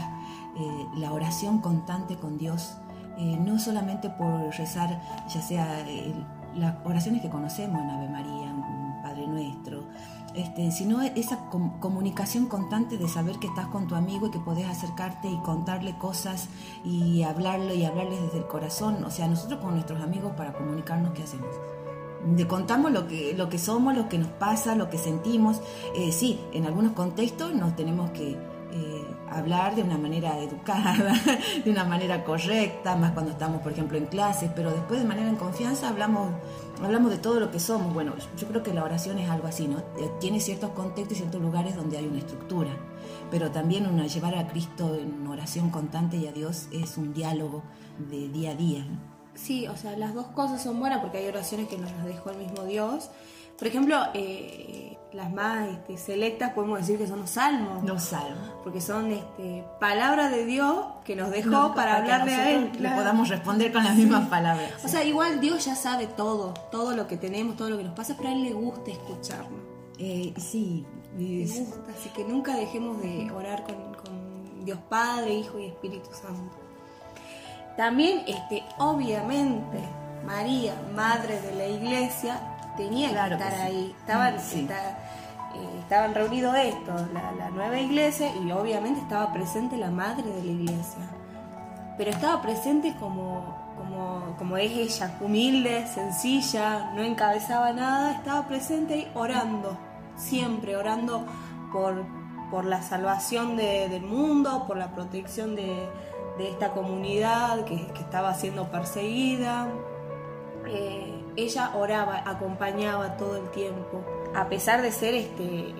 Eh, la oración constante con Dios, eh, no solamente por rezar, ya sea eh, las oraciones que conocemos en Ave María, Padre Nuestro, este, sino esa com- comunicación constante de saber que estás con tu amigo y que podés acercarte y contarle cosas y hablarle y hablarles desde el corazón. O sea, nosotros con nuestros amigos para comunicarnos, ¿qué hacemos? Le contamos lo que, lo que somos, lo que nos pasa, lo que sentimos. Eh, sí, en algunos contextos nos tenemos que hablar de una manera educada, de una manera correcta, más cuando estamos, por ejemplo, en clases, pero después de manera en confianza hablamos, hablamos de todo lo que somos. Bueno, yo creo que la oración es algo así, ¿no? Eh, Tiene ciertos contextos y ciertos lugares donde hay una estructura, pero también una, llevar a Cristo en oración constante y a Dios es un diálogo de día a día. Sí, o sea, las dos cosas son buenas porque hay oraciones que nos las dejó el mismo Dios. Por ejemplo, eh, las más este, selectas podemos decir que son los salmos. Los salmos. Porque son este, palabra de Dios que nos dejó No, para que hablarle a Él. claro. Le podamos responder con las mismas palabras. O sea, igual Dios ya sabe todo, todo lo que tenemos, todo lo que nos pasa, pero a Él le gusta escucharnos. Eh, sí, Le es- gusta, así que nunca dejemos de orar con, con Dios Padre, Hijo y Espíritu Santo. También, este, obviamente, María, Madre de la Iglesia, tenía Claro que que estar sí. ahí. Estaban, Sí. está- eh, estaban reunidos estos, la, la nueva iglesia, y obviamente estaba presente la Madre de la Iglesia. Pero estaba presente como, como, como es ella, humilde, sencilla, no encabezaba nada, estaba presente ahí orando, siempre orando por, por la salvación de- del mundo, por la protección de, de esta comunidad que, que estaba siendo perseguida. eh, ella oraba, acompañaba todo el tiempo, a pesar de ser este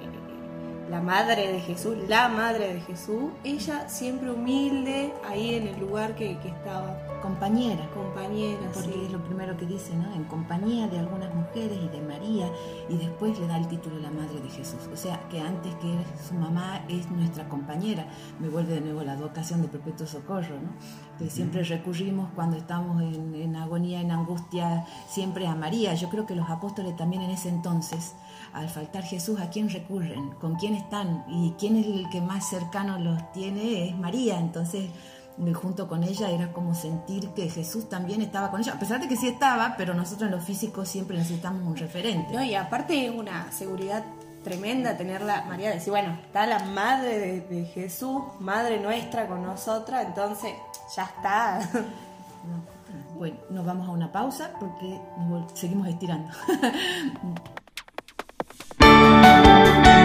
la madre de Jesús, la madre de Jesús, ella siempre humilde ahí en el lugar que, que estaba, Compañera. compañera. Porque sí. es lo primero que dice, ¿no? En compañía de algunas mujeres y de María, y después le da el título de la Madre de Jesús. O sea, que antes que su mamá es nuestra compañera. Me vuelve de nuevo la vocación de perpetuo socorro, ¿no? Que siempre recurrimos cuando estamos en, en agonía, en angustia, siempre a María. Yo creo que los apóstoles también en ese entonces, al faltar Jesús, ¿a quién recurren? ¿Con quién están? Y quién es el que más cercano los tiene es María. Entonces, junto con ella era como sentir que Jesús también estaba con ella, a pesar de que sí estaba, pero nosotros en lo físico siempre necesitamos un referente. No, y aparte es una seguridad tremenda tenerla, María, decir, bueno, está la madre de, Jesús, madre nuestra con nosotras, entonces ya está. Bueno, nos vamos a una pausa porque seguimos estirando.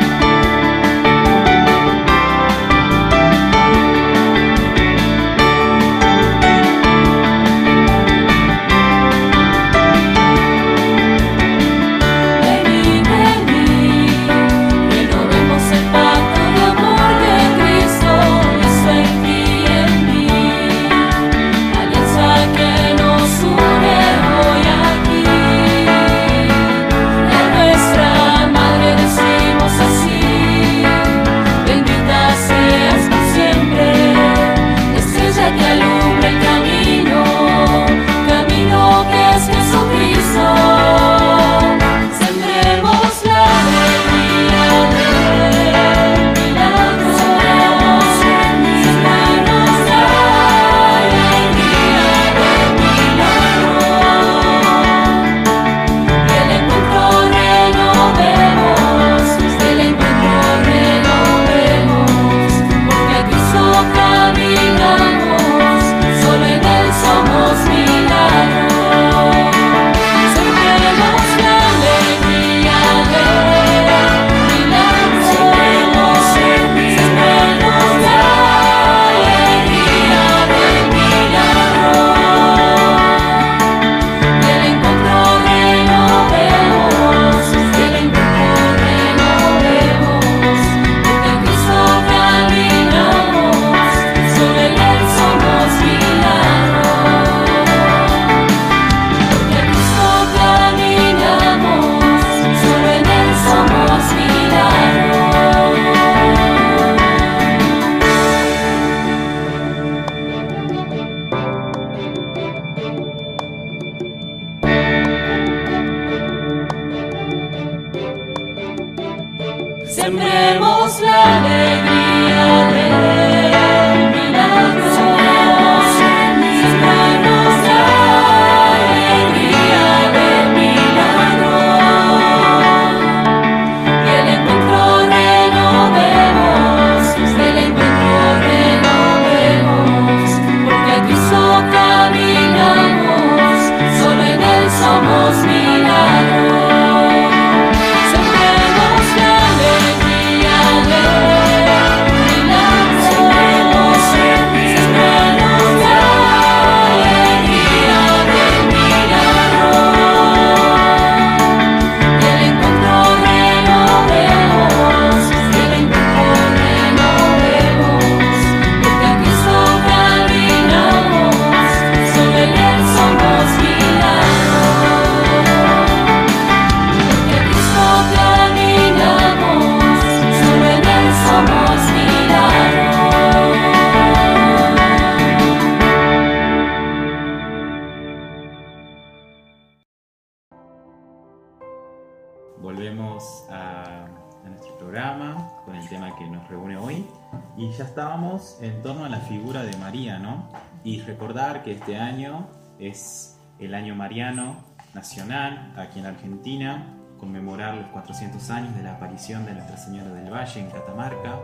Argentina, conmemorar los 400 años de la aparición de Nuestra Señora del Valle en Catamarca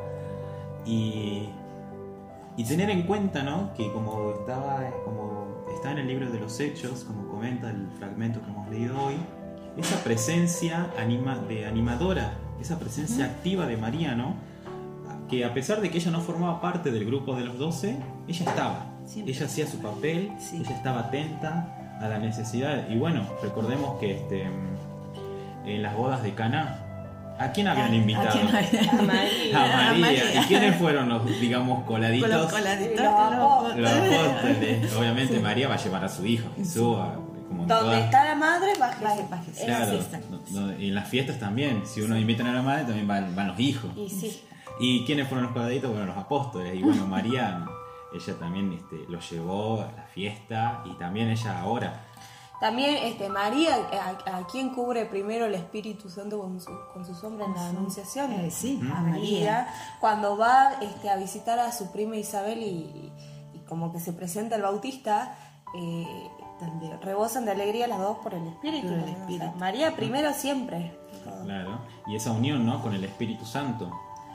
y, y tener en cuenta, ¿no? Que como estaba, como está en el libro de los Hechos, como comenta el fragmento que hemos leído hoy, esa presencia anima, de animadora, esa presencia activa de María, ¿no? Que a pesar de que ella no formaba parte del grupo de los doce, ella estaba. Siempre. Ella hacía su papel, Sí. ella estaba atenta a la necesidad. Y bueno, recordemos que este, en las bodas de Caná, ¿a quién habían ¿A invitado? quién había? A María. A María. A María. ¿Y quiénes fueron los, digamos, coladitos? Los coladitos, Los apóstoles. Los apóstoles. Obviamente María va a llevar a su hijo, Jesús, a- como Donde todas- está la madre. Es Claro, y en las fiestas también, si uno invita a la madre, también van, van los hijos. Y sí. ¿Y quiénes fueron los coladitos? Bueno, los apóstoles. Y bueno, María, ella también este, los llevó a la fiesta y también ella ahora. También este, María, a, a quien cubre primero el Espíritu Santo con su, con su sombra en la Anunciación. Eh, sí, a María, María. cuando va este, a visitar a su prima Isabel y, y como que se presenta el Bautista, eh, También. rebosan de alegría las dos por el Espíritu. Por el ¿no? O sea, Espíritu. María primero siempre. Claro. Y esa unión, ¿no? Con el Espíritu Santo.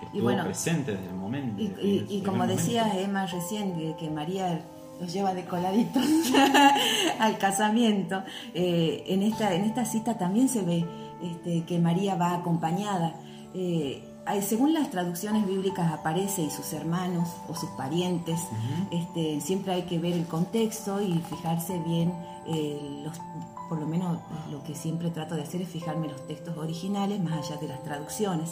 Estuvo bueno, presente desde el momento. Y, y- y como momento. decía Emma recién, que, que María los lleva de coladitos al casamiento, eh, en, esta, en esta cita también se ve este, que María va acompañada. Eh, según las traducciones bíblicas aparece y sus hermanos o sus parientes, este, siempre hay que ver el contexto y fijarse bien, eh, los, por lo menos lo que siempre trato de hacer es fijarme en los textos originales más allá de las traducciones.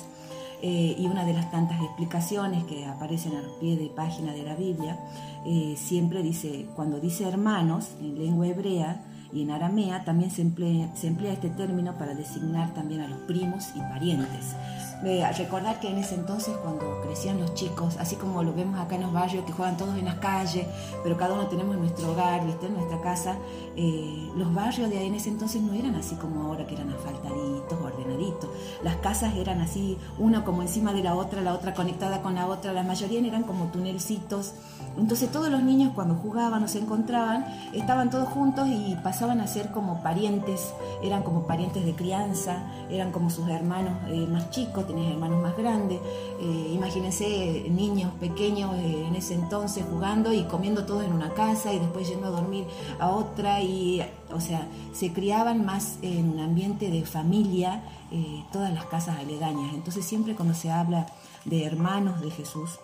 Eh, y una de las tantas explicaciones que aparecen a los pies de página de la Biblia, eh, siempre dice, cuando dice hermanos en lengua hebrea y en aramea, también se emplea, se emplea este término para designar también a los primos y parientes. Recordar que en ese entonces cuando crecían los chicos, así como lo vemos acá en los barrios que juegan todos en las calles, pero cada uno tenemos nuestro hogar, ¿viste? en nuestra casa, eh, los barrios de ahí en ese entonces no eran así como ahora que eran asfaltaditos, ordenaditos. Las casas eran así, una como encima de la otra, la otra conectada con la otra, la mayoría eran como tunelcitos. Entonces todos los niños cuando jugaban o se encontraban, estaban todos juntos y pasaban a ser como parientes, eran como parientes de crianza, eran como sus hermanos eh, más chicos, tenían hermanos más grandes. Eh, imagínense niños pequeños eh, en ese entonces jugando y comiendo todos en una casa y después yendo a dormir a otra y, o sea, se criaban más en un ambiente de familia, eh, todas las casas aledañas. Entonces siempre cuando se habla de hermanos de Jesús,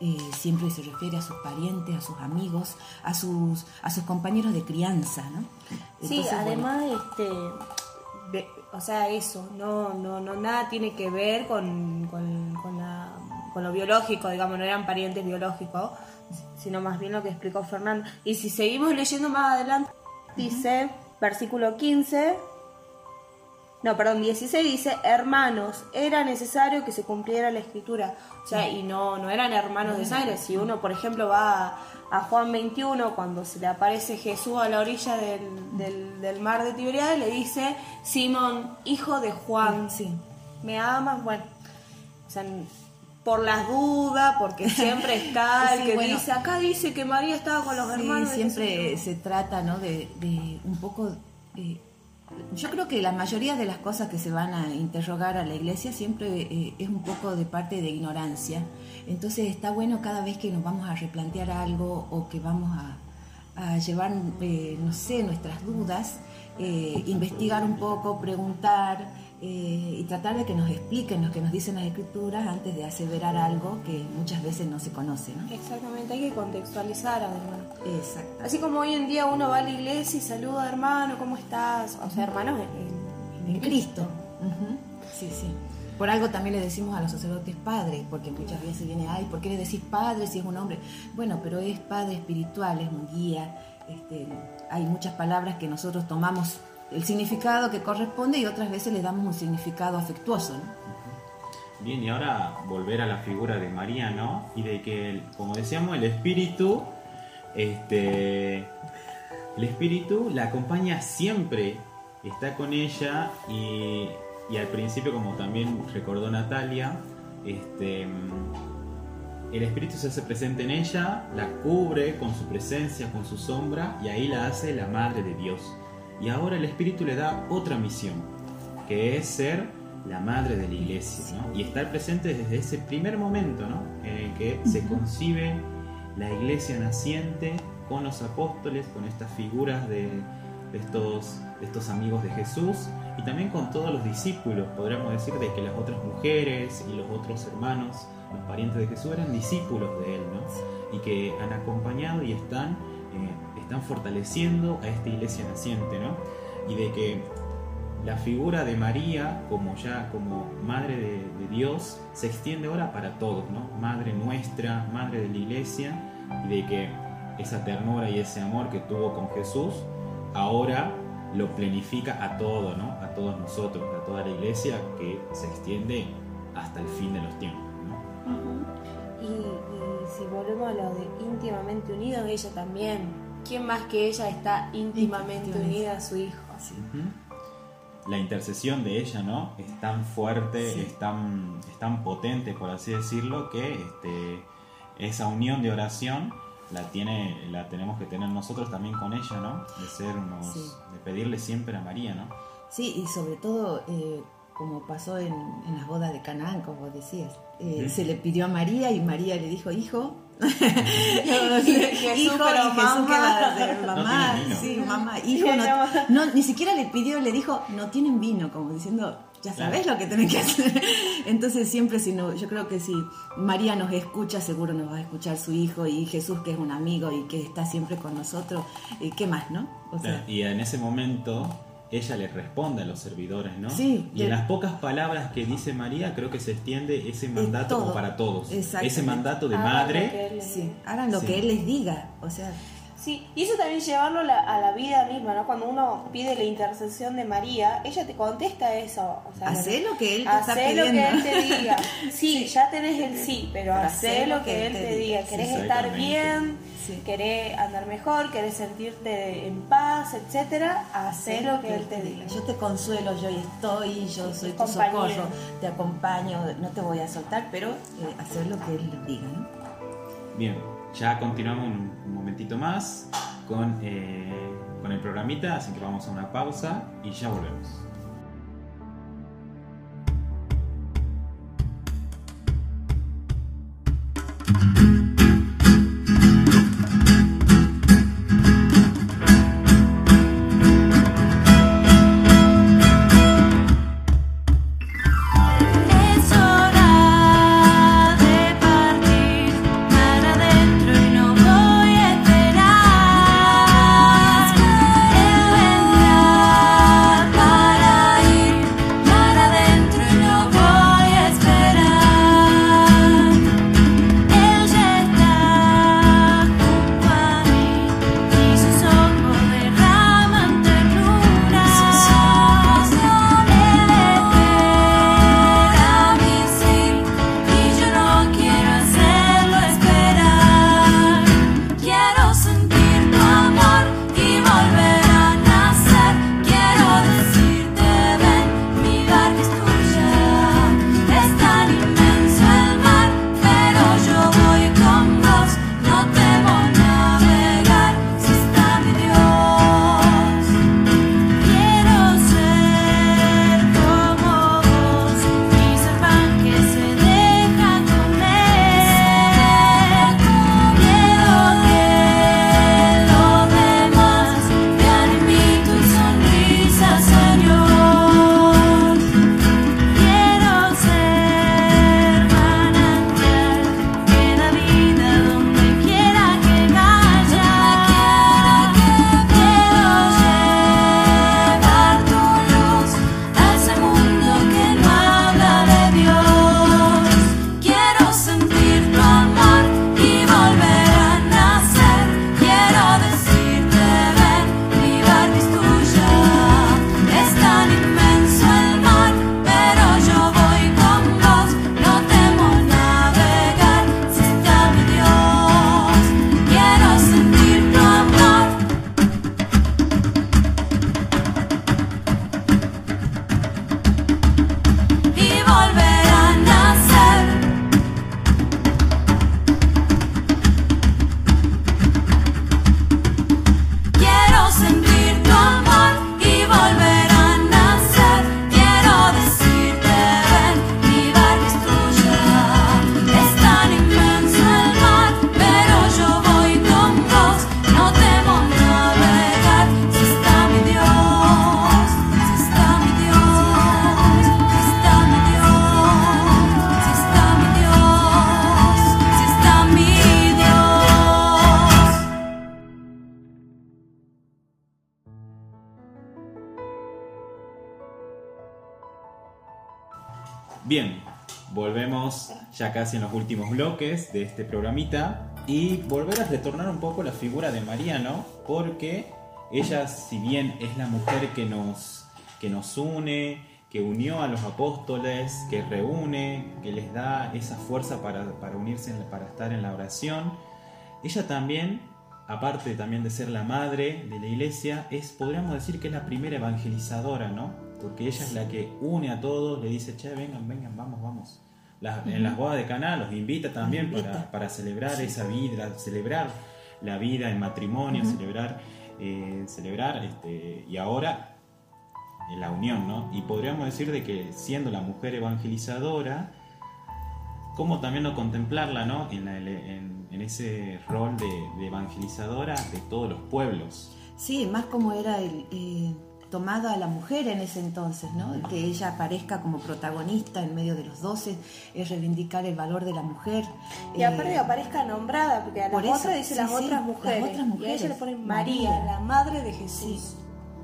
eh, siempre se refiere a sus parientes, a sus amigos, a sus, a sus compañeros de crianza, ¿no? Sí, bueno, además, este, o sea, eso, no, no, no, nada tiene que ver con, con, con la- con lo biológico, digamos, no eran parientes biológicos, sino más bien lo que explicó Fernando. Y si seguimos leyendo más adelante, dice, versículo 15, no, perdón, 16 dice, hermanos, era necesario que se cumpliera la escritura. O sea, y no, no eran hermanos de sangre. Si uno, por ejemplo, va a, Juan 21, cuando se le aparece Jesús a la orilla del, del- del mar de Tiberiades, le dice, Simón, hijo de Juan, Sí. ¿me amas? Bueno, o sea, por las dudas, porque siempre está el Sí, que bueno. dice, acá dice que María estaba con los Sí, hermanos. siempre Jesús". se trata, ¿no? De, de un poco. eh, yo creo que la mayoría de las cosas que se van a interrogar a la iglesia siempre eh, es un poco de parte de ignorancia. Entonces está bueno cada vez que nos vamos a replantear algo o que vamos a, a llevar, eh, no sé, nuestras dudas, eh, investigar un poco, preguntar eh, y tratar de que nos expliquen lo que nos dicen las escrituras antes de aseverar algo que muchas veces no se conoce, ¿no? Exactamente, hay que contextualizar además. Exacto. Así como hoy en día uno va a la iglesia y saluda, hermano, ¿cómo estás? O sea, hermanos en, en- en Cristo. Sí, sí. Por algo también le decimos a los sacerdotes padre, porque muchas veces viene, ay, ¿por qué le decís padre si es un hombre? Bueno, pero es padre espiritual, es un guía. Este, hay muchas palabras que nosotros tomamos el significado que corresponde y otras veces le damos un significado afectuoso. Bien, y ahora volver a la figura de María, ¿no? Y de que, como decíamos, el espíritu, este, el espíritu la acompaña siempre, está con ella y, y al principio, como también recordó Natalia, este, el espíritu se hace presente en ella, la cubre con su presencia, con su sombra y ahí la hace la madre de Dios. Y ahora el espíritu le da otra misión, que es ser la madre de la iglesia ¿no? y estar presente desde ese primer momento ¿no? en el que se concibe la iglesia naciente con los apóstoles, con estas figuras de, de estos, estos amigos de Jesús y también con todos los discípulos. Podríamos decir de que las otras mujeres y los otros hermanos, los parientes de Jesús, eran discípulos de él ¿no? y que han acompañado y están eh, están fortaleciendo a esta iglesia naciente, ¿no? Y de que la figura de María como ya como madre de, de Dios se extiende ahora para todos, ¿no? Madre nuestra, madre de la iglesia, y de que esa ternura y ese amor que tuvo con Jesús ahora lo planifica a todo, ¿no? A todos nosotros, a toda la iglesia que se extiende hasta el fin de los tiempos, ¿no? Y, y si volvemos a lo de íntimamente unidos, ella también. ¿Quién más que ella está íntimamente unida a su hijo? Sí. La intercesión de ella, ¿no? Es tan fuerte, Sí. es, tan, es tan potente, por así decirlo, que este, esa unión de oración la, tiene, la tenemos que tener nosotros también con ella, ¿no? De ser unos, Sí. de pedirle siempre a María, ¿no? Sí, y sobre todo, eh, como pasó en, en las bodas de Canaán, como vos decías, eh, se le pidió a María y María le dijo, hijo, Jesús, hijo, pero mamá. sí, mamá, hijo, no, no, ni siquiera le pidió, le dijo, no tienen vino, como diciendo, ya sabes lo que tenés que hacer. Entonces siempre, si no, yo creo que si María nos escucha, seguro nos va a escuchar su hijo y Jesús que es un amigo y que está siempre con nosotros, ¿qué más, no? O sea, y en ese momento ella le responde a los servidores, ¿no? Sí, y en las pocas palabras que dice María, creo que se extiende ese mandato como para todos. Ese mandato de Hagan lo que madre. él les sí, hagan lo Sí. que Él les diga, o sea, Sí, y eso también llevarlo la- a la vida misma, ¿no? Cuando uno pide la intercesión de María, ella te contesta eso. O sea, Hacé lo que Él te está hacé lo que pidiendo. Él te diga. Sí, ya tenés el sí, pero Pero hacé lo que Él te diga. Querés estar bien, Sí. querés andar mejor, querés sentirte en paz, etcétera, hacé lo que Él te diga. Yo te consuelo, yo estoy, yo soy tu Compañero. socorro, te acompaño, no te voy a soltar, pero eh, hacer lo que Él diga, ¿no? Bien, ya continuamos más con, eh, con el programita, así que vamos a una pausa y ya volvemos. Volvemos ya casi en los últimos bloques de este programita y volver a retornar un poco la figura de María, ¿no? Porque ella, si bien es la mujer que nos, que nos une, que unió a los apóstoles, que reúne, que les da esa fuerza para, para unirse, para estar en la oración, ella también, aparte también de ser la madre de la iglesia, es, podríamos decir que es la primera evangelizadora, ¿no? Porque ella es la que une a todos, le dice, che, vengan, vengan, vamos, vamos. Las- En las bodas de Caná los invita también invita. Para, para celebrar esa vida, celebrar la vida en matrimonio, celebrar, eh, celebrar, este, y ahora en la unión, ¿no? Y podríamos decir de que siendo la mujer evangelizadora, cómo también no contemplarla, ¿no? En, la- en- en ese rol de, de evangelizadora de todos los pueblos. Sí, más como era el, eh, tomada a la mujer en ese entonces, ¿no? Que ella aparezca como protagonista en medio de los doce, es reivindicar el valor de la mujer. Y Eh, aparte que aparezca nombrada, porque a por las eso, otras dice sí, las, sí, otras las mujeres, otras Y a ella mujeres. le ponen María, María. la madre de Sí. Jesús.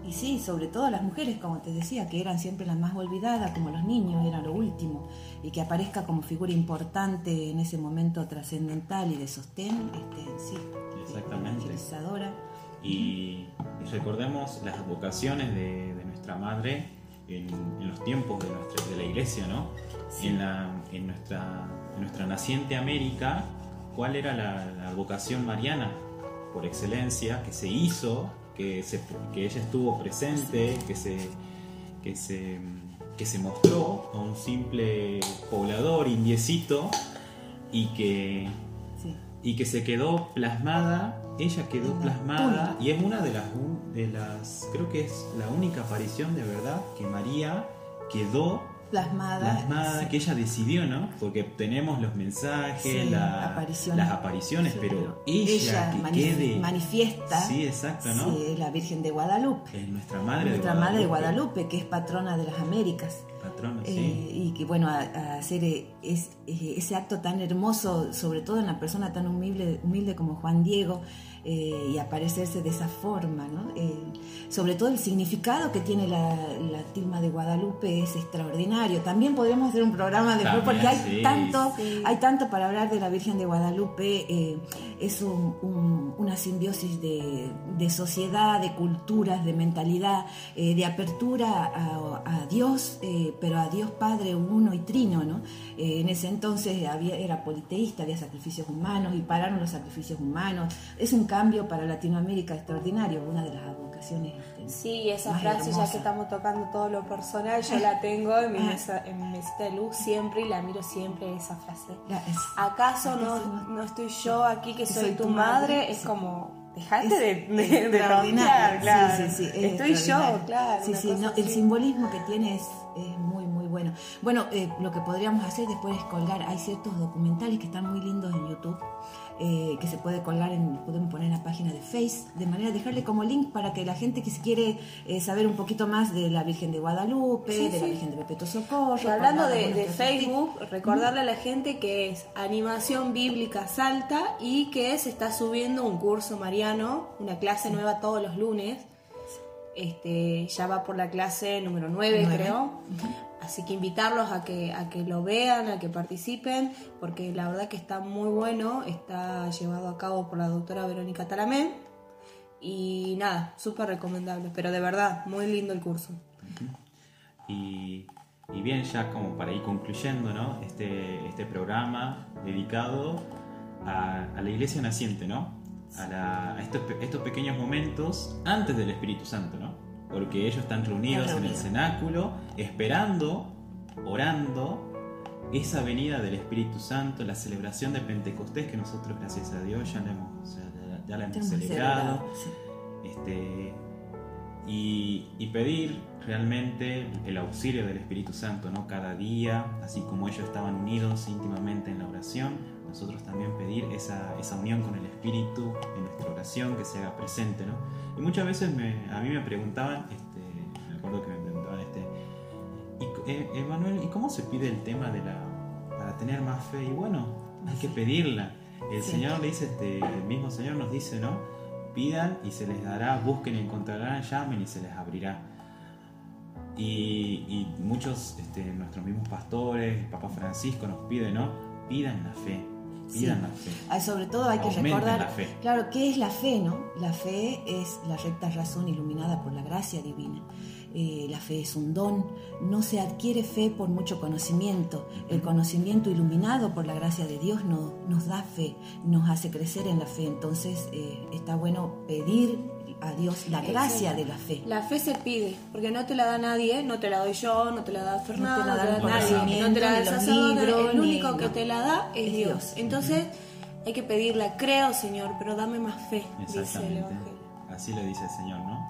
Y sí, sobre todo las mujeres, como te decía, que eran siempre las más olvidadas, como los niños, era lo último. Y que aparezca como figura importante en ese momento trascendental y de sostén, este, sí, Exactamente. evangelizadora. Y, y recordemos las vocaciones de, de nuestra madre en, en los tiempos de, nuestra, de la iglesia, ¿no? Sí. En, la, en, nuestra, en nuestra naciente América, ¿cuál era la, la vocación mariana por excelencia que se hizo, que, se, que ella estuvo presente, que se, que, se, que se mostró a un simple poblador indiecito y que Sí. y que se quedó plasmada, ella quedó plasmada y es una de las, de las, creo que es la única aparición de verdad que María quedó Plasmada. plasmada, sí. que ella decidió, ¿no? Porque tenemos los mensajes, Sí, la- apariciones. las apariciones, pero ella, que quede... manifiesta. Sí, exacto, ¿no? sí, la Virgen de Guadalupe. Es nuestra madre Nuestra de madre de. Guadalupe, que es patrona de las Américas. Patrona, Eh, y que bueno, a, a hacer eh, es- eh, ese acto tan hermoso, sobre todo en una persona tan humilde, humilde como Juan Diego, eh, y aparecerse de esa forma, ¿no? Eh, sobre todo el significado que tiene la, la tilma de Guadalupe es extraordinario. También podríamos hacer un programa después También, porque hay sí. tanto, Sí. hay tanto para hablar de la Virgen de Guadalupe. eh, es un- un- una simbiosis de, de sociedad, de culturas, de mentalidad, eh, de apertura a, a Dios, eh, pero a Dios Padre uno y trino, ¿no? Eh, en ese entonces había, era politeísta, había sacrificios humanos y pararon los sacrificios humanos. Es un cambio para Latinoamérica extraordinario, una de las vocaciones. este, Sí, esa más frase, ya hermosa. que estamos tocando todo lo personal, yo la tengo en mi, Ah. mesa, en mi mesita de luz siempre y la miro siempre esa frase. es- ¿Acaso no, no estoy yo aquí que Que soy, soy tu madre? madre, Es sí. como, dejate de, de, de tontear, claro. Sí, sí, sí, es Estoy yo, claro. Sí, sí, no, el simbolismo que tiene es, es muy, muy bueno. Bueno, eh, lo que podríamos hacer después es colgar, hay ciertos documentales que están muy lindos en YouTube, eh, que se puede colgar, en, podemos poner en la página de Face, de manera de dejarle como link para que la gente que quiere eh, saber un poquito más de la Virgen de Guadalupe, Sí, de la. Virgen de Pepeto Socorro. Y hablando de. Facebook, recordarle a la gente que es Animación Bíblica Salta y que se está subiendo un curso mariano, una clase nueva todos los lunes. Este, ya va por la clase número 9, Nueve. creo. Así que invitarlos a que, a que lo vean, a que participen, porque la verdad que está muy bueno. Está llevado a cabo por la doctora Verónica Talamén. Y nada, súper recomendable, pero de verdad, muy lindo el curso. Y, y bien, ya como para ir concluyendo, ¿no? Este, este programa dedicado a, a la iglesia naciente, ¿no? A, la- a estos, pe- estos pequeños momentos antes del Espíritu Santo, ¿no? Porque ellos están reunidos en el cenáculo, esperando, orando esa venida del Espíritu Santo, la celebración de Pentecostés que nosotros, gracias a Dios, ya la hemos, ya- ya la hemos celebrado, sí. este, y, y pedir realmente el auxilio del Espíritu Santo, ¿no? Cada día, así como ellos estaban unidos íntimamente en la oración, nosotros también pedir esa, esa unión con el Espíritu en nuestra oración, que se haga presente, ¿no? Y muchas veces me- a mí me preguntaban, este, me acuerdo que me preguntaban, este, y, eh, Emanuel, ¿y cómo se pide el tema de la, para tener más fe? Y bueno, hay que pedirla. El Sí. Señor le dice, este, el mismo Señor nos dice, ¿no? Pidan y se les dará, busquen y encontrarán, llamen y se les abrirá. Y, y muchos, este, nuestros mismos pastores, el Papa Francisco nos pide, ¿no? Pidan la fe, Sí. la fe. Ah, Sobre todo hay que Aumenten recordar, la fe. claro, ¿qué es la fe, no? La fe es la recta razón iluminada por la gracia divina. Eh, la fe es un don, no se adquiere fe por mucho conocimiento. El conocimiento iluminado por la gracia de Dios no- nos da fe, nos hace crecer en la fe. Entonces eh, está bueno pedir a Dios la gracia Exacto. de la fe. La fe se pide, porque no te la da nadie, no te la doy yo, no te la da Fernando, No te la no te da la el da nadie, no te la da el sacerdote, el ni- único que no. te la da es, Es Dios. Dios. Entonces hay que pedirla, creo Señor, pero dame más fe, dice el Exactamente. Evangelio. Así le dice el Señor, ¿no?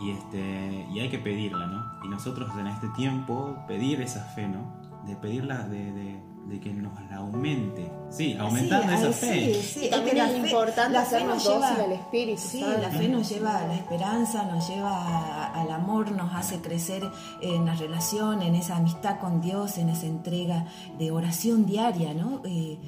Y, este, y hay que pedirla, ¿no? Y nosotros en este tiempo pedir esa fe, ¿no? De pedirla, de, de- de que nos la aumente. Sí, aumentando Sí, esa fe. sí, sí, Y también que la es fe- importante la fe hacernos nos lleva- al Espíritu, Sí, ¿sabes? la fe nos lleva a la esperanza, nos lleva a- al amor, nos hace crecer en la relación, en esa amistad con Dios, en esa entrega de oración diaria, ¿no? Eh,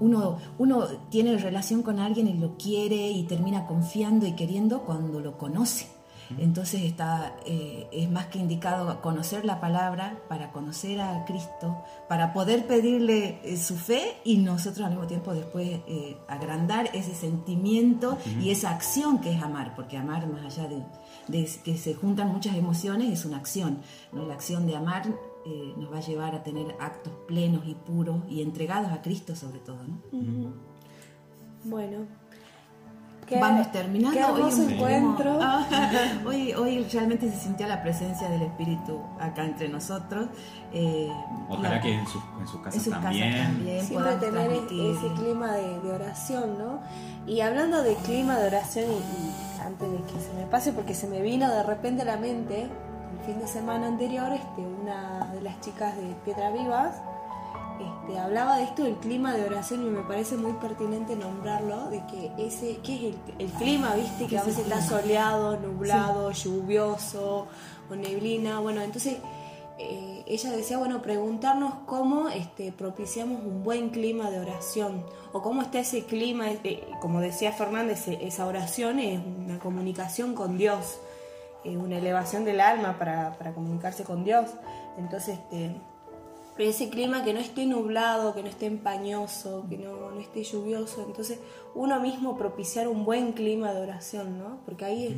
uno, uno tiene relación con alguien y lo quiere y termina confiando y queriendo cuando lo conoce. Entonces está, eh, es más que indicado conocer la palabra para conocer a Cristo, para poder pedirle eh, su fe y nosotros al mismo tiempo después eh, agrandar ese sentimiento y esa acción que es amar, porque amar más allá de, de que se juntan muchas emociones es una acción, ¿no? la acción de amar eh, nos va a llevar a tener actos plenos y puros y entregados a Cristo sobre todo. ¿no? Bueno. Vamos terminando. Qué hermoso Hoy encuentro. Ah, hoy, hoy realmente se sintió la presencia del Espíritu acá entre nosotros. Eh, Ojalá la- que en sus, en sus casas en sus casas también. también Siempre tener e- transmitir. ese clima de, de oración, ¿no? Y hablando de clima de oración, y, y antes de que se me pase, porque se me vino de repente a la mente, el fin de semana anterior, este, una de las chicas de Piedra Vivas este, hablaba de esto del clima de oración y me parece muy pertinente nombrarlo, de que ese, ¿qué es el, el clima? ¿Viste? Que ¿Qué a veces está soleado, nublado, lluvioso o neblina, bueno, entonces eh, ella decía, bueno, preguntarnos cómo este, propiciamos un buen clima de oración o cómo está ese clima, eh, como decía Fernández, eh, esa oración es una comunicación con Dios, eh, una elevación del alma para, para comunicarse con Dios. Entonces, este, ese clima que no esté nublado, que no esté empañoso, que no, no esté lluvioso, entonces uno mismo propiciar un buen clima de oración, ¿no? Porque ahí es...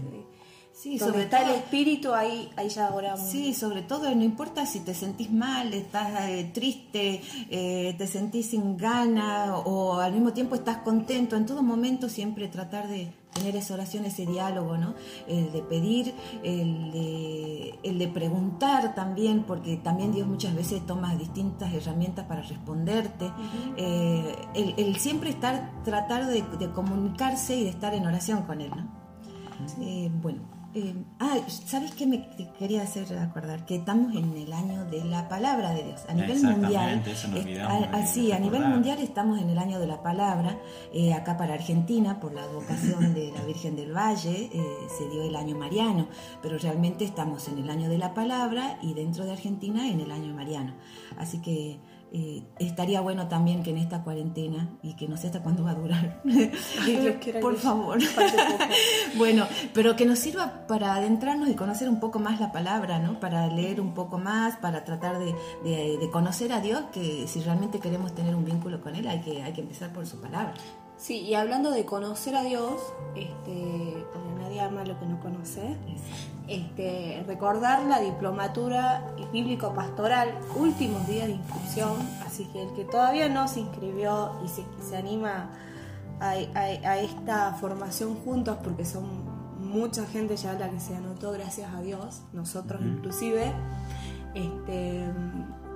Sí, donde sobre está todo- el espíritu, ahí, ahí ya oramos. Sí, sobre todo no importa si te sentís mal, estás eh, triste, eh, te sentís sin gana o al mismo tiempo estás contento, en todo momento siempre tratar de tener esa oración, ese diálogo, ¿no? El de pedir, el de, el de preguntar también, porque también Dios muchas veces toma distintas herramientas para responderte. Eh, el, el siempre estar, tratar de, de comunicarse y de estar en oración con Él, ¿no? Eh, bueno, eh, ah, ¿sabes qué me quería hacer acordar? Que estamos en el año de la palabra de Dios. A nivel mundial, eso nos est- olvidamos a- nivel mundial estamos en el año de la palabra. eh, acá para Argentina, por la advocación de la Virgen del Valle, eh, se dio el año mariano, pero realmente estamos en el año de la palabra y dentro de Argentina en el año mariano. Así que eh, estaría bueno también que en esta cuarentena, y que no sé hasta cuándo va a durar, por favor, bueno, pero que nos sirva para adentrarnos y conocer un poco más la palabra, ¿no? Para leer un poco más, para tratar de, de- de conocer a Dios, que si realmente queremos tener un vínculo con Él hay que, hay que empezar por su palabra. Sí, y hablando de conocer a Dios, este, porque nadie ama lo que no conoce, este, recordar la diplomatura bíblico-pastoral, últimos días de inscripción, así que el que todavía no se inscribió y se, se anima a, a- a esta formación juntos, porque son mucha gente ya la que se anotó, gracias a Dios, nosotros inclusive, este,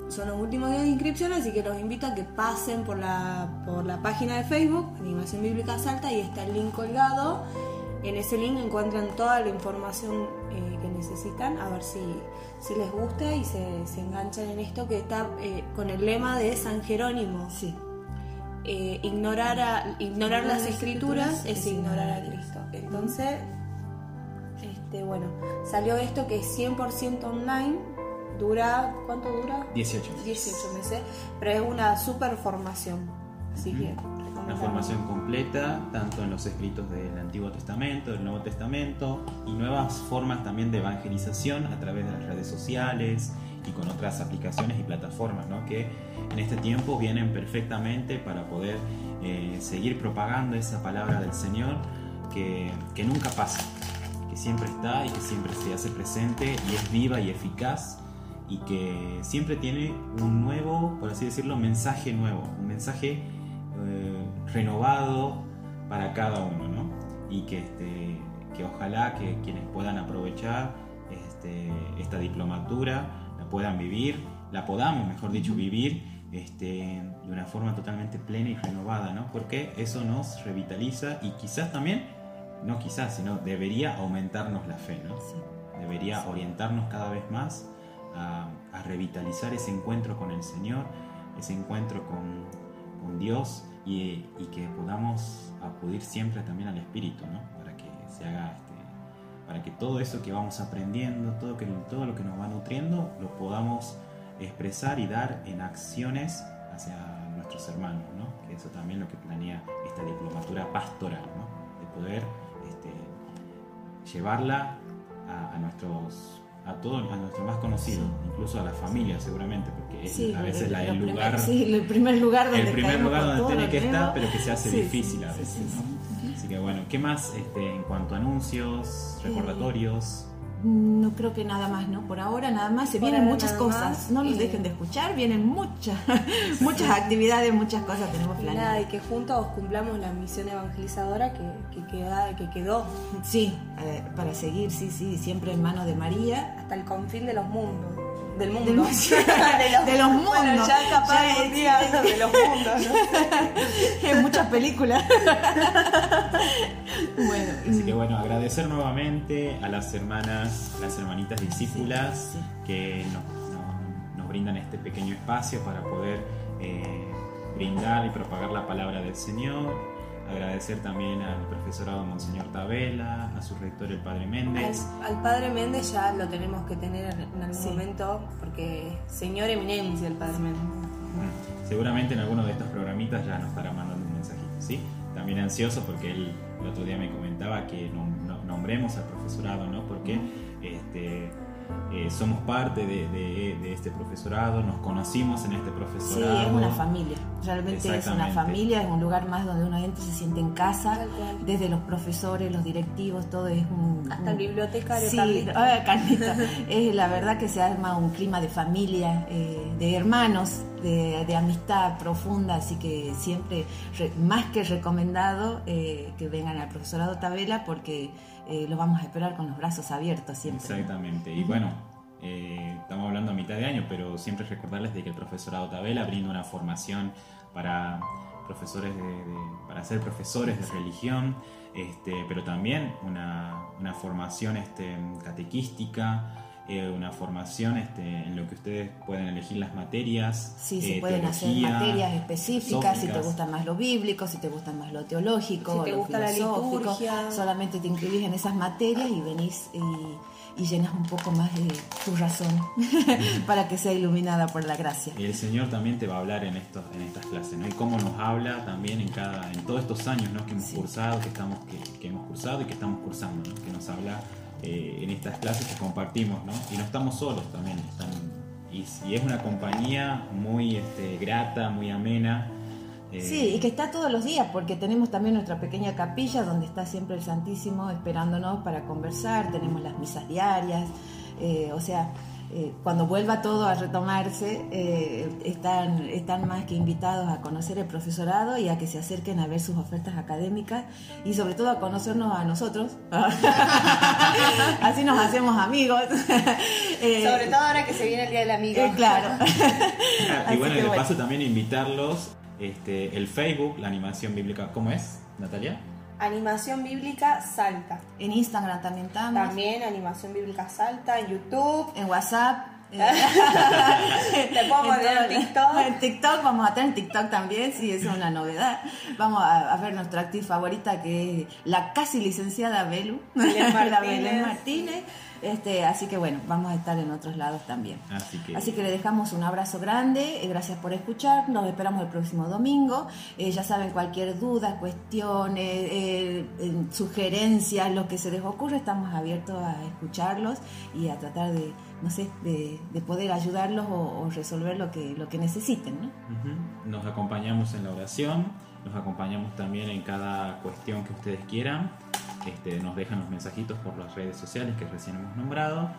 son los últimos días de inscripción, así que los invito a que pasen por la, por la página de Facebook, Animación Bíblica Salta, y está el link colgado. En ese link encuentran toda la información eh, que necesitan, a ver si, si les gusta y se, se enganchan en esto que está eh, con el lema de San Jerónimo. Sí. Eh, ignorar, a- ignorar las escrituras es ignorar a Cristo. Entonces, este, bueno, salió esto que es 100% online, dura, ¿cuánto dura? 18. 18 meses, pero es una super formación. Así que. Una formación completa, tanto en los escritos del Antiguo Testamento, del Nuevo Testamento, y nuevas formas también de evangelización a través de las redes sociales y con otras aplicaciones y plataformas, ¿no? que en este tiempo vienen perfectamente para poder eh, seguir propagando esa palabra del Señor que, que nunca pasa, que siempre está y que siempre se hace presente y es viva y eficaz y que siempre tiene un nuevo, por así decirlo, mensaje nuevo, un mensaje eh, renovado para cada uno, ¿no? Y que, este, que ojalá que quienes puedan aprovechar este, esta diplomatura la puedan vivir, la podamos, mejor dicho, vivir este, de una forma totalmente plena y renovada, ¿no? Porque eso nos revitaliza y quizás también, no quizás, sino debería aumentarnos la fe, ¿no? Sí. Debería orientarnos cada vez más a, revitalizar ese encuentro con el Señor, ese encuentro con, Dios y, que podamos acudir siempre también al Espíritu, ¿no? Para que se haga este, para que todo eso que vamos aprendiendo, todo lo que nos va nutriendo, lo podamos expresar y dar en acciones hacia nuestros hermanos, ¿no? Que eso también es lo que planea esta diplomatura pastoral, ¿no? De poder este, llevarla a, a nuestros a todos a nuestros más conocidos, incluso a la familia seguramente, porque es Sí, a veces la- el lo primer- lugar sí, el primer lugar donde el primer lugar donde tiene que estar, pero que se hace Sí, difícil sí, a sí, veces, sí, ¿no? Así que bueno, ¿qué más este, en cuanto a anuncios, recordatorios? No creo que nada más, ¿no? Por ahora nada más. Se Por vienen muchas cosas. más. No nos Y- dejen de escuchar. Vienen muchas, muchas actividades, muchas cosas tenemos Y nada, planeadas. y que juntos cumplamos la misión evangelizadora que, que, queda, que quedó Sí, eh, para seguir, sí, sí, siempre en manos de María. hasta el confín de los mundos. Del mundo. Del. De los mundos. Bueno, ya capaz Ya un día de los mundos, ¿no? en muchas películas. bueno, Así que bueno, agradecer nuevamente a las hermanas, las hermanitas discípulas Sí, sí. que nos, nos- nos brindan este pequeño espacio para poder eh, brindar y propagar la palabra del Señor. Agradecer también al profesorado Monseñor Tabela, a su rector el Padre Méndez. Al, al padre Méndez ya lo tenemos que tener en, algún Sí. momento, porque señor eminencia el padre Méndez. Mm, Seguramente en alguno de estos programitas ya nos estará mandando un mensajito, ¿sí? También ansioso porque él el otro día me comentaba que nom- no- nombremos al profesorado, ¿no? Porque este, eh, somos parte de, de- de este profesorado, nos conocimos en este Sí, profesorado. es una familia. Realmente es una familia, es un lugar más donde uno entra y se siente en casa. Desde los profesores, los directivos, todo es un. Hasta un- el bibliotecario Sí, ah, es la verdad que se arma un clima de familia, eh, de hermanos, de, de amistad profunda, así que siempre re- más que recomendado eh, que vengan al profesorado Tabela porque eh, lo vamos a esperar con los brazos abiertos siempre. Exactamente. Y bueno, eh, estamos hablando a mitad de año, pero siempre recordarles de que el profesorado Tabela brinda una formación para profesores de- para ser profesores de religión, este, pero también una, una formación este, catequística, eh, una formación este, en lo que ustedes pueden elegir las materias. Sí, se eh, pueden hacer materias específicas, si te gusta más lo bíblico, si te gusta más lo teológico, Si te lo gusta la filosófico, liturgia. solamente te inscribís en esas materias y venís y, y llenas un poco más de tu razón para que sea iluminada por la gracia. Y el Señor también te va a hablar en, estos, en estas clases, ¿no? Y cómo nos habla también en cada, en todos estos años, ¿no? Que hemos Sí. cursado, que estamos, que, que hemos cursado y que estamos cursando, ¿no? Que nos habla eh, en estas clases que compartimos, ¿no? Y no estamos solos también, y es una compañía muy este, grata, muy amena. eh, Sí, y que está todos los días, porque tenemos también nuestra pequeña capilla donde está siempre el Santísimo esperándonos para conversar, tenemos las misas diarias, eh, o sea, eh, cuando vuelva todo a retomarse, eh, están, están más que invitados a conocer el profesorado y a que se acerquen a ver sus ofertas académicas y sobre todo a conocernos a nosotros. Así nos hacemos amigos. Eh, Sobre todo ahora que se viene el Día del Amigo. eh, claro. Ah, y bueno, y de bueno. paso también invitarlos, este, el Facebook, la animación bíblica, ¿cómo es, Natalia? Animación Bíblica Salta. En Instagram también estamos. También Animación Bíblica Salta, en YouTube. En WhatsApp. Eh, Le puedo poner en TikTok. En TikTok, vamos a tener TikTok también, sí, es una novedad. Vamos a, a ver nuestra actriz favorita, que es la casi licenciada Belu, Belén la Martínez. Belén Martínez. Este, así que bueno, vamos a estar en otros lados también. Así que, Así que le dejamos un abrazo grande, eh, gracias por escuchar, nos esperamos el próximo domingo. Eh, ya saben, cualquier duda, cuestiones, eh, eh, sugerencias, lo que se les ocurra, estamos abiertos a escucharlos y a tratar de, no sé, de, de poder ayudarlos o, resolver lo que, lo que necesiten. ¿no? Nos acompañamos en la oración, nos acompañamos también en cada cuestión que ustedes quieran. Este, nos dejan los mensajitos por las redes sociales que recién hemos nombrado.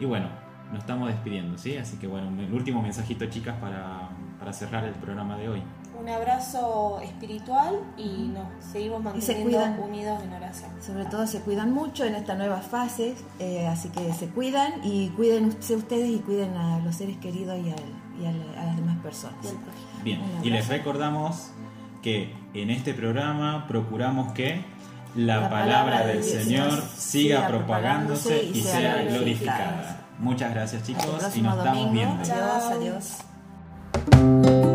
Y bueno, nos estamos despidiendo, ¿sí? Así que bueno, el último mensajito, chicas, para, para cerrar el programa de hoy. Un abrazo espiritual y nos seguimos se manteniendo cuidan. unidos en oración. Sobre todo se cuidan mucho en esta nueva fase, eh, así que se cuidan y cuídense ustedes y cuiden a los seres queridos y, al- y al- a las demás personas. Bien, y les recordamos que en este programa procuramos que la, La palabra palabra del Señor siga siga propagándose y sea glorificada. glorificada. Muchas gracias chicos y nos estamos viendo. Adiós, adiós.